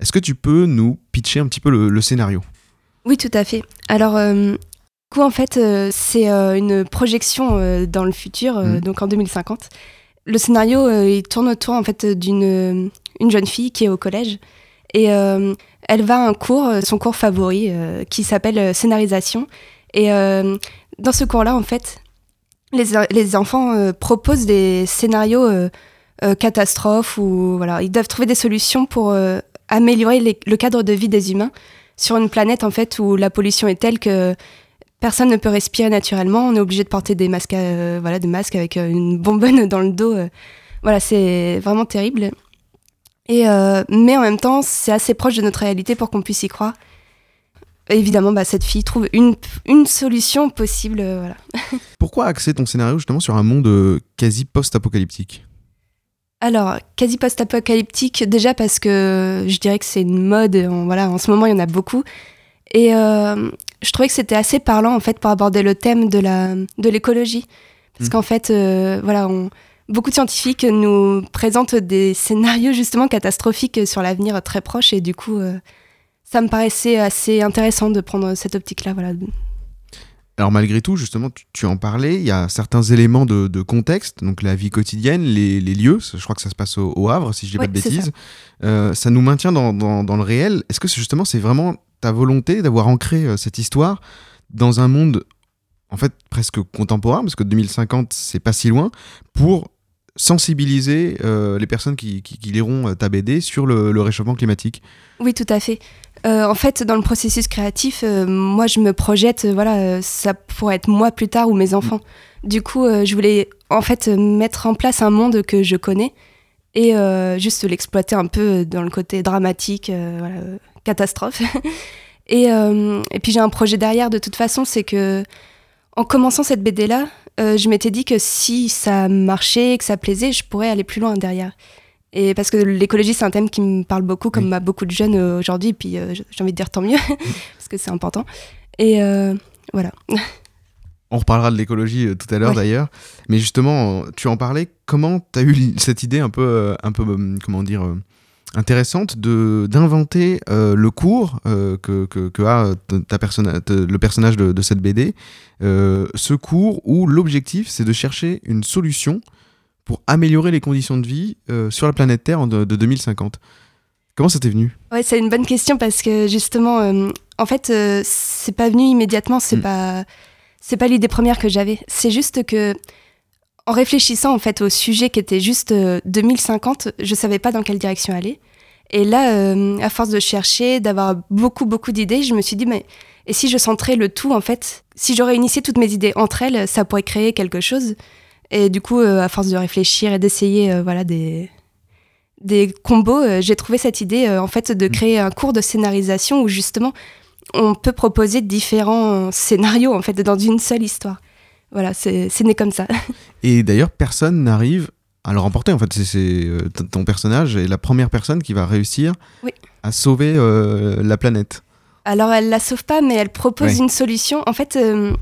Est-ce que tu peux nous pitcher un petit peu le, le scénario? Oui, tout à fait. Alors, euh, coup, en fait, euh, c'est euh, une projection dans le futur, Mhm. donc en 2050. Le scénario, il tourne autour en fait d'une une jeune fille qui est au collège et elle va à un cours, son cours favori, qui s'appelle scénarisation. Et dans ce cours-là, en fait, les, enfants euh, proposent des scénarios euh, euh, catastrophes ou voilà, ils doivent trouver des solutions pour améliorer le cadre de vie des humains sur une planète en fait où la pollution est telle que personne ne peut respirer naturellement. On est obligé de porter des masques, voilà, des masques avec une bonbonne dans le dos. voilà, c'est vraiment terrible. Et mais en même temps, c'est assez proche de notre réalité pour qu'on puisse y croire. Évidemment, bah, cette fille trouve une, une solution possible. euh, voilà. Pourquoi axer ton scénario justement sur un monde euh, quasi post-apocalyptique? Alors, quasi post-apocalyptique, déjà parce que je dirais que c'est une mode, en, voilà, en ce moment il y en a beaucoup. Et euh, je trouvais que c'était assez parlant en fait pour aborder le thème de la de l'écologie. Parce Mm. qu'en fait, euh, voilà, on- beaucoup de scientifiques nous présentent des scénarios justement catastrophiques sur l'avenir très proche et du coup, euh, ça me paraissait assez intéressant de prendre cette optique-là. Voilà. Alors malgré tout, justement, tu, tu en parlais, il y a certains éléments de, de contexte, donc la vie quotidienne, les, les lieux, je crois que ça se passe au, au Havre, si je dis Ouais, pas de bêtises, Euh, ça nous maintient dans, dans- dans le réel. Est-ce que c'est justement c'est vraiment ta volonté d'avoir ancré euh, cette histoire dans un monde en fait presque contemporain, parce que 2050 c'est pas si loin, pour sensibiliser euh, les personnes qui, qui- qui liront euh, ta BD sur le, le réchauffement climatique Oui, tout à fait. Euh, en fait, dans le processus créatif, euh, moi, je me projette, voilà, ça pourrait être moi plus tard ou mes enfants. Du coup, je voulais en fait mettre en place un monde que je connais et juste l'exploiter un peu dans le côté dramatique, voilà, catastrophe. et, et puis j'ai un projet derrière de toute façon, c'est que en commençant cette BD là, euh, je m'étais dit que si ça marchait, que ça plaisait, je pourrais aller plus loin derrière. Et parce que l'écologie, c'est un thème qui me parle beaucoup, comme à beaucoup de jeunes euh, aujourd'hui. Et puis, euh, j'ai envie de dire tant mieux, parce que c'est important. Et euh, voilà. On reparlera de l'écologie tout à l'heure Ouais. d'ailleurs. Mais justement, tu en parlais. Comment tu as eu cette idée un peu, un peu comment dire, intéressante de d'inventer euh, le cours euh, que, que, que a euh, ta- te- le personnage de, de cette BD. euh, ce cours où l'objectif, c'est de chercher une solution pour améliorer les conditions de vie sur la planète Terre en de, de 2050. Comment ça t'est venu? Ouais, c'est une bonne question parce que justement, en fait, c'est pas venu immédiatement. C'est pas, c'est pas l'idée première que j'avais. C'est juste que, en réfléchissant en fait au sujet qui était juste euh, 2050, je savais pas dans quelle direction aller. Et là, euh, à force de chercher, d'avoir beaucoup beaucoup d'idées, je me suis dit mais et si je centrais le tout en fait, si je réunissais toutes mes idées entre elles, ça pourrait créer quelque chose. Et du coup, euh, à force de réfléchir et d'essayer, euh, voilà des des combos, euh, j'ai trouvé cette idée euh, en fait de créer un cours de scénarisation où justement on peut proposer différents scénarios en fait dans une seule histoire. Voilà, c'est né comme ça. Et d'ailleurs, personne n'arrive à le remporter. En fait, c'est- euh, ton personnage est la première personne qui va réussir Oui. à sauver euh, la planète. Alors elle la sauve pas, mais elle propose Ouais. une solution. En fait, euh,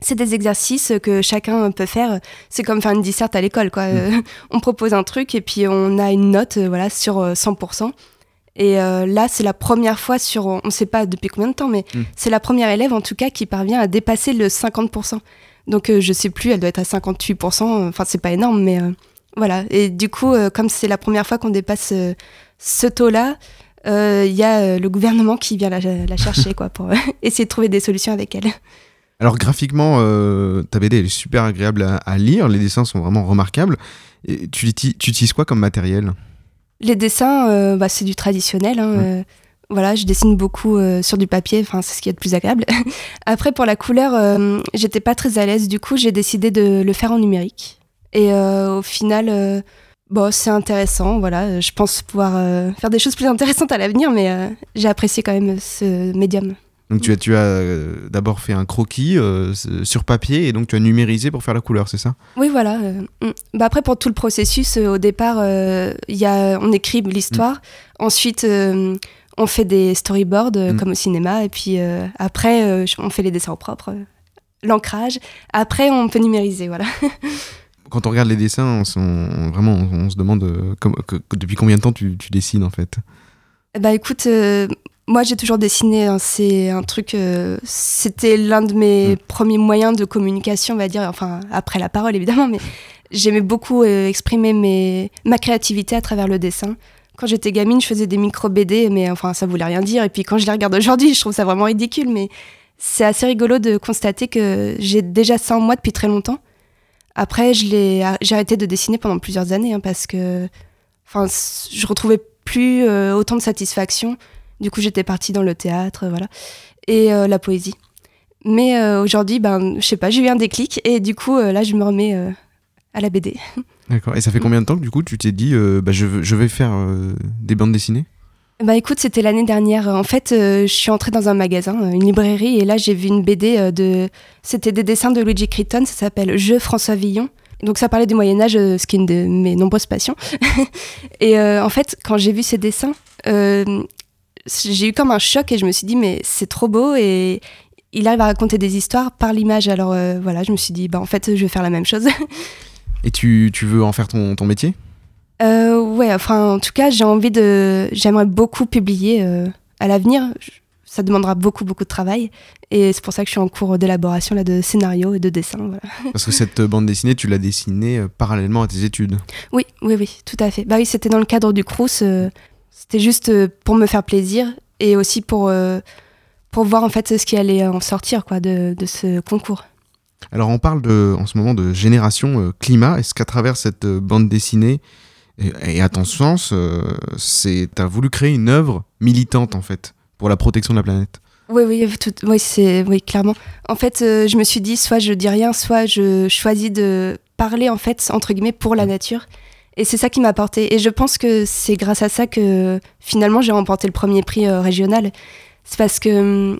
c'est des exercices que chacun peut faire. C'est comme faire une disserte à l'école, quoi. Euh, on propose un truc et puis on a une note, voilà, sur euh, 100%. Et euh, là, c'est la première fois sur, on ne sait pas depuis combien de temps, mais Mm. c'est la première élève en tout cas qui parvient à dépasser le 50%. Donc euh, je sais plus, elle doit être à 58%. Enfin, c'est pas énorme, mais euh, voilà. Et du coup, euh, comme c'est la première fois qu'on dépasse euh, ce taux-là, euh, il y a euh, le gouvernement qui vient la, la chercher quoi, pour euh, essayer de trouver des solutions avec elle. Alors graphiquement, euh, ta BD elle est super agréable à, à lire. Les dessins sont vraiment remarquables. Et tu, uti- tu utilises quoi comme matériel? Les dessins, euh, bah, c'est du traditionnel. hein, euh, voilà, je dessine beaucoup euh, sur du papier, enfin c'est ce qui est le plus agréable. Après pour la couleur, euh, j'étais pas très à l'aise, du coup j'ai décidé de le faire en numérique. Et euh, au final, euh, bon c'est intéressant, voilà. Je pense pouvoir faire des choses plus intéressantes à l'avenir, mais j'ai apprécié quand même ce médium. Donc tu as, tu as d'abord fait un croquis euh, sur papier et donc tu as numérisé pour faire la couleur, c'est ça? Oui, voilà. mm. bah après, pour tout le processus, au départ, euh, y a, on écrit l'histoire. Ensuite, euh, on fait des storyboards euh, Mm. comme au cinéma. Et puis euh, après, euh, on fait les dessins au propre, euh, l'ancrage. Après, on peut numériser, voilà. Quand on regarde les dessins, on, vraiment, on, on se demande comme- que- que- depuis combien de temps tu, tu dessines en fait? Bah écoute, moi j'ai toujours dessiné, hein, c'est un truc, c'était l'un de mes premiers moyens de communication, on va dire, enfin après la parole évidemment, mais j'aimais beaucoup exprimer mes, ma créativité à travers le dessin. Quand j'étais gamine, je faisais des micro-BD, mais enfin ça voulait rien dire, et puis quand je les regarde aujourd'hui, je trouve ça vraiment ridicule, mais c'est assez rigolo de constater que j'ai déjà ça en moi depuis très longtemps. Après, j'ai arrêté de dessiner pendant plusieurs années, hein, parce que enfin, je retrouvais plus euh, autant de satisfaction. Du coup, j'étais partie dans le théâtre, voilà, et euh, la poésie. Mais euh, aujourd'hui, ben, je sais pas, j'ai eu un déclic et du coup, là, je me remets à la BD. D'accord. Et ça fait combien de temps que du coup tu t'es dit euh, bah, je, veux- je vais faire euh, des bandes dessinées? Bah écoute, c'était l'année dernière. En fait, euh, je suis entrée dans un magasin, une librairie, et là j'ai vu une BD de. C'était des dessins de Luigi Criton, ça s'appelle Je François Villon. Donc ça parlait du Moyen Âge, euh, ce qui est une de mes nombreuses passions. et en fait, quand j'ai vu ces dessins, j'ai eu comme un choc et je me suis dit mais c'est trop beau et il arrive à raconter des histoires par l'image. Alors euh, voilà, je me suis dit bah en fait je vais faire la même chose. Et tu, tu veux en faire ton, ton métier? Euh, ouais, enfin, en tout cas, j'ai envie de. J'aimerais beaucoup publier euh, à l'avenir. Ça demandera beaucoup, beaucoup de travail. Et c'est pour ça que je suis en cours d'élaboration là, de scénario et de dessin. Voilà. Parce que cette bande dessinée, tu l'as dessinée euh, parallèlement à tes études. Oui, oui, oui, tout à fait. Bah oui, c'était dans le cadre du Crous. euh, c'était juste pour me faire plaisir et aussi pour, pour voir en fait ce qui allait en sortir quoi, de, de ce concours. Alors on parle de, en ce moment de génération euh, climat. Est-ce qu'à travers cette euh, bande dessinée, et, et à ton sens, euh, c'est as voulu créer une œuvre militante en fait pour la protection de la planète? Oui, oui, tout, oui, c'est, oui, clairement. En fait, je me suis dit, soit je dis rien, soit je choisis de parler, en fait, entre guillemets, pour la nature. Et c'est ça qui m'a apporté. Et je pense que c'est grâce à ça que finalement j'ai remporté le premier prix euh, régional. C'est parce que hum,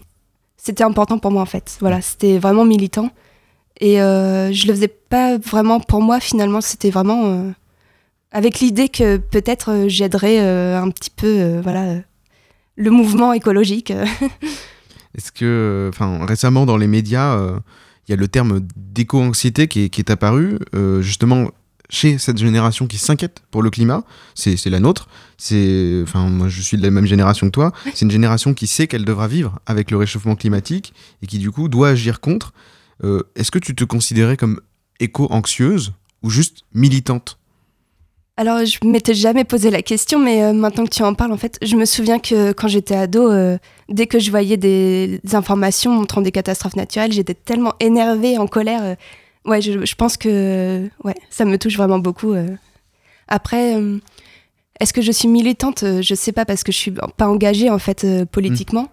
c'était important pour moi, en fait. Voilà, c'était vraiment militant. Et euh, je le faisais pas vraiment pour moi, finalement, c'était vraiment euh, avec l'idée que peut-être euh, j'aiderais euh, un petit peu, voilà, le mouvement écologique. Est-ce que, enfin, récemment dans les médias, il y a le terme d'éco-anxiété qui est, qui est apparu, justement chez cette génération qui s'inquiète pour le climat. C'est c'est la nôtre. C'est, enfin, moi je suis de la même génération que toi. C'est une génération qui sait qu'elle devra vivre avec le réchauffement climatique et qui du coup doit agir contre. Euh, Est-ce que tu te considérais comme éco-anxieuse ou juste militante? Alors, je m'étais jamais posé la question, mais euh, maintenant que tu en parles, en fait, je me souviens que quand j'étais ado, euh, dès que je voyais des, des informations montrant des catastrophes naturelles, j'étais tellement énervée, en colère. euh, ouais, je, je pense que ouais, ça me touche vraiment beaucoup. Après, est-ce que je suis militante? Je sais pas parce que je suis pas engagée en fait politiquement.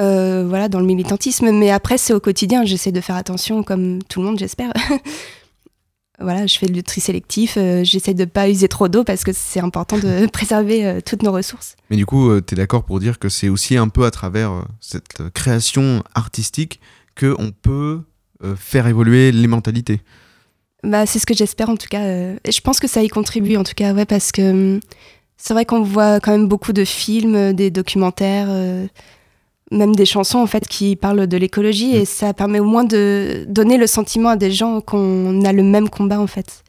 Euh, voilà, dans le militantisme, mais après c'est au quotidien. J'essaie de faire attention, comme tout le monde, j'espère. voilà, je fais du tri sélectif. euh, J'essaie de pas user trop d'eau parce que c'est important de préserver euh, toutes nos ressources. Mais du coup, tu es d'accord pour dire que c'est aussi un peu à travers cette création artistique que on peut faire évoluer les mentalités? Bah, c'est ce que j'espère en tout cas. et je pense que ça y contribue en tout cas, ouais, parce que hum, c'est vrai qu'on voit quand même beaucoup de films, des documentaires, même des chansons en fait qui parlent de l'écologie et ça permet au moins de donner le sentiment à des gens qu'on a le même combat en fait.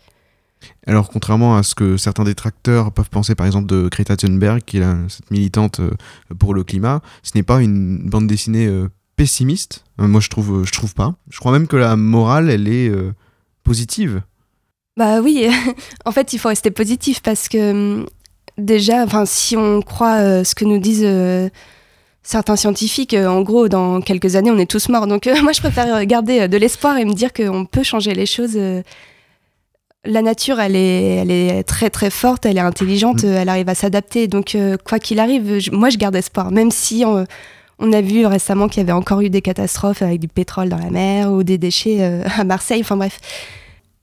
Alors, contrairement à ce que certains détracteurs peuvent penser, par exemple, de Greta Thunberg, qui est la- cette militante euh, pour le climat, ce n'est pas une bande dessinée euh, pessimiste. Euh, moi, je trouve, je trouve pas. Je crois même que la morale, elle est euh, positive. Bah oui, en fait, il faut rester positif parce que hum, déjà, enfin, si on croit euh, ce que nous disent euh, certains scientifiques, euh, en gros, dans quelques années, on est tous morts. Donc, euh, moi, je préfère garder euh, de l'espoir et me dire qu'on peut changer les choses. la nature, elle est, elle est très très forte, elle est intelligente, euh, elle arrive à s'adapter. Donc, euh, quoi qu'il arrive, je- moi, je garde espoir, même si on, on a vu récemment qu'il y avait encore eu des catastrophes avec du pétrole dans la mer ou des déchets euh, à Marseille. Enfin bref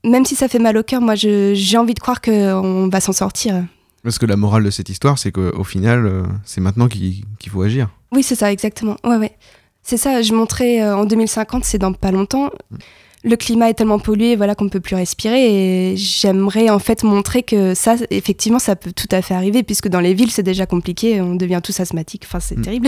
même si ça fait mal au cœur, moi j'ai envie de croire qu'on va s'en sortir. Parce que la morale de cette histoire, c'est qu'au final, c'est maintenant qu'il qu'il faut agir. Oui, c'est ça, exactement. Ouais, ouais. C'est ça, je montrais euh, en 2050, c'est dans pas longtemps. Le climat est tellement pollué voilà, qu'on ne peut plus respirer et j'aimerais en fait montrer que ça, effectivement, ça peut tout à fait arriver puisque dans les villes, c'est déjà compliqué, on devient tous asthmatiques, enfin c'est terrible.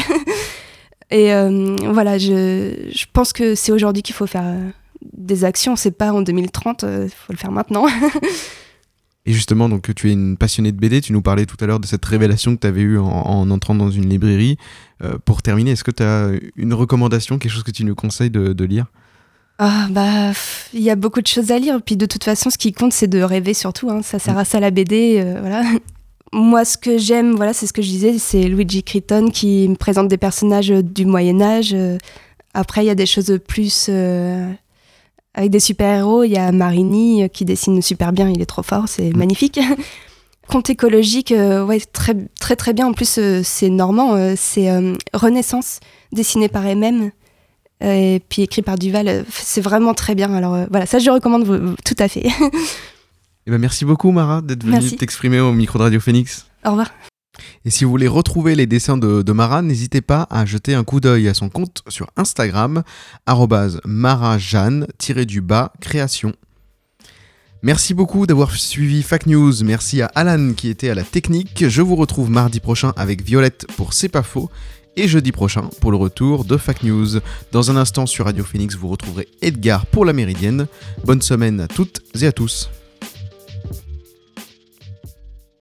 et euh, voilà, je, je pense que c'est aujourd'hui qu'il faut faire euh, des actions, c'est pas en 2030, il faut le faire maintenant. Et justement, donc tu es une passionnée de BD, tu nous parlais tout à l'heure de cette révélation que tu avais eue en, en entrant dans une librairie. Euh, pour terminer, est-ce que tu as une recommandation, quelque chose que tu nous conseilles de, de lire? Ah bah, il y a beaucoup de choses à lire. Puis de toute façon, ce qui compte, c'est de rêver surtout. hein. Ça sert à ça la BD, euh, voilà. Moi, ce que j'aime, voilà, c'est ce que je disais, c'est Luigi Criton qui me présente des personnages du Moyen Âge. Euh, Après, il y a des choses plus euh, avec des super-héros. Il y a Marini euh, qui dessine super bien. Il est trop fort, c'est magnifique. Conte écologique, euh, ouais, très très très bien. En plus, euh, c'est normand, euh, c'est Renaissance, dessiné par MM. et puis écrit par Duval. C'est vraiment très bien. Alors voilà, ça je recommande vous- tout à fait. Eh ben, merci beaucoup, Mara, d'être venue t'exprimer au micro de Radio Phoenix. Au revoir. Et si vous voulez retrouver les dessins de, Mara, n'hésitez pas à jeter un coup d'œil à son compte sur Instagram, arrobase marajeanne-du-bas création. Merci beaucoup d'avoir suivi Fact News. Merci à Alan qui était à la technique. Je vous retrouve mardi prochain avec Violette pour C'est pas faux et jeudi prochain pour le retour de Fact News. Dans un instant sur Radio Phoenix, vous retrouverez Edgar pour la Méridienne. Bonne semaine à toutes et à tous.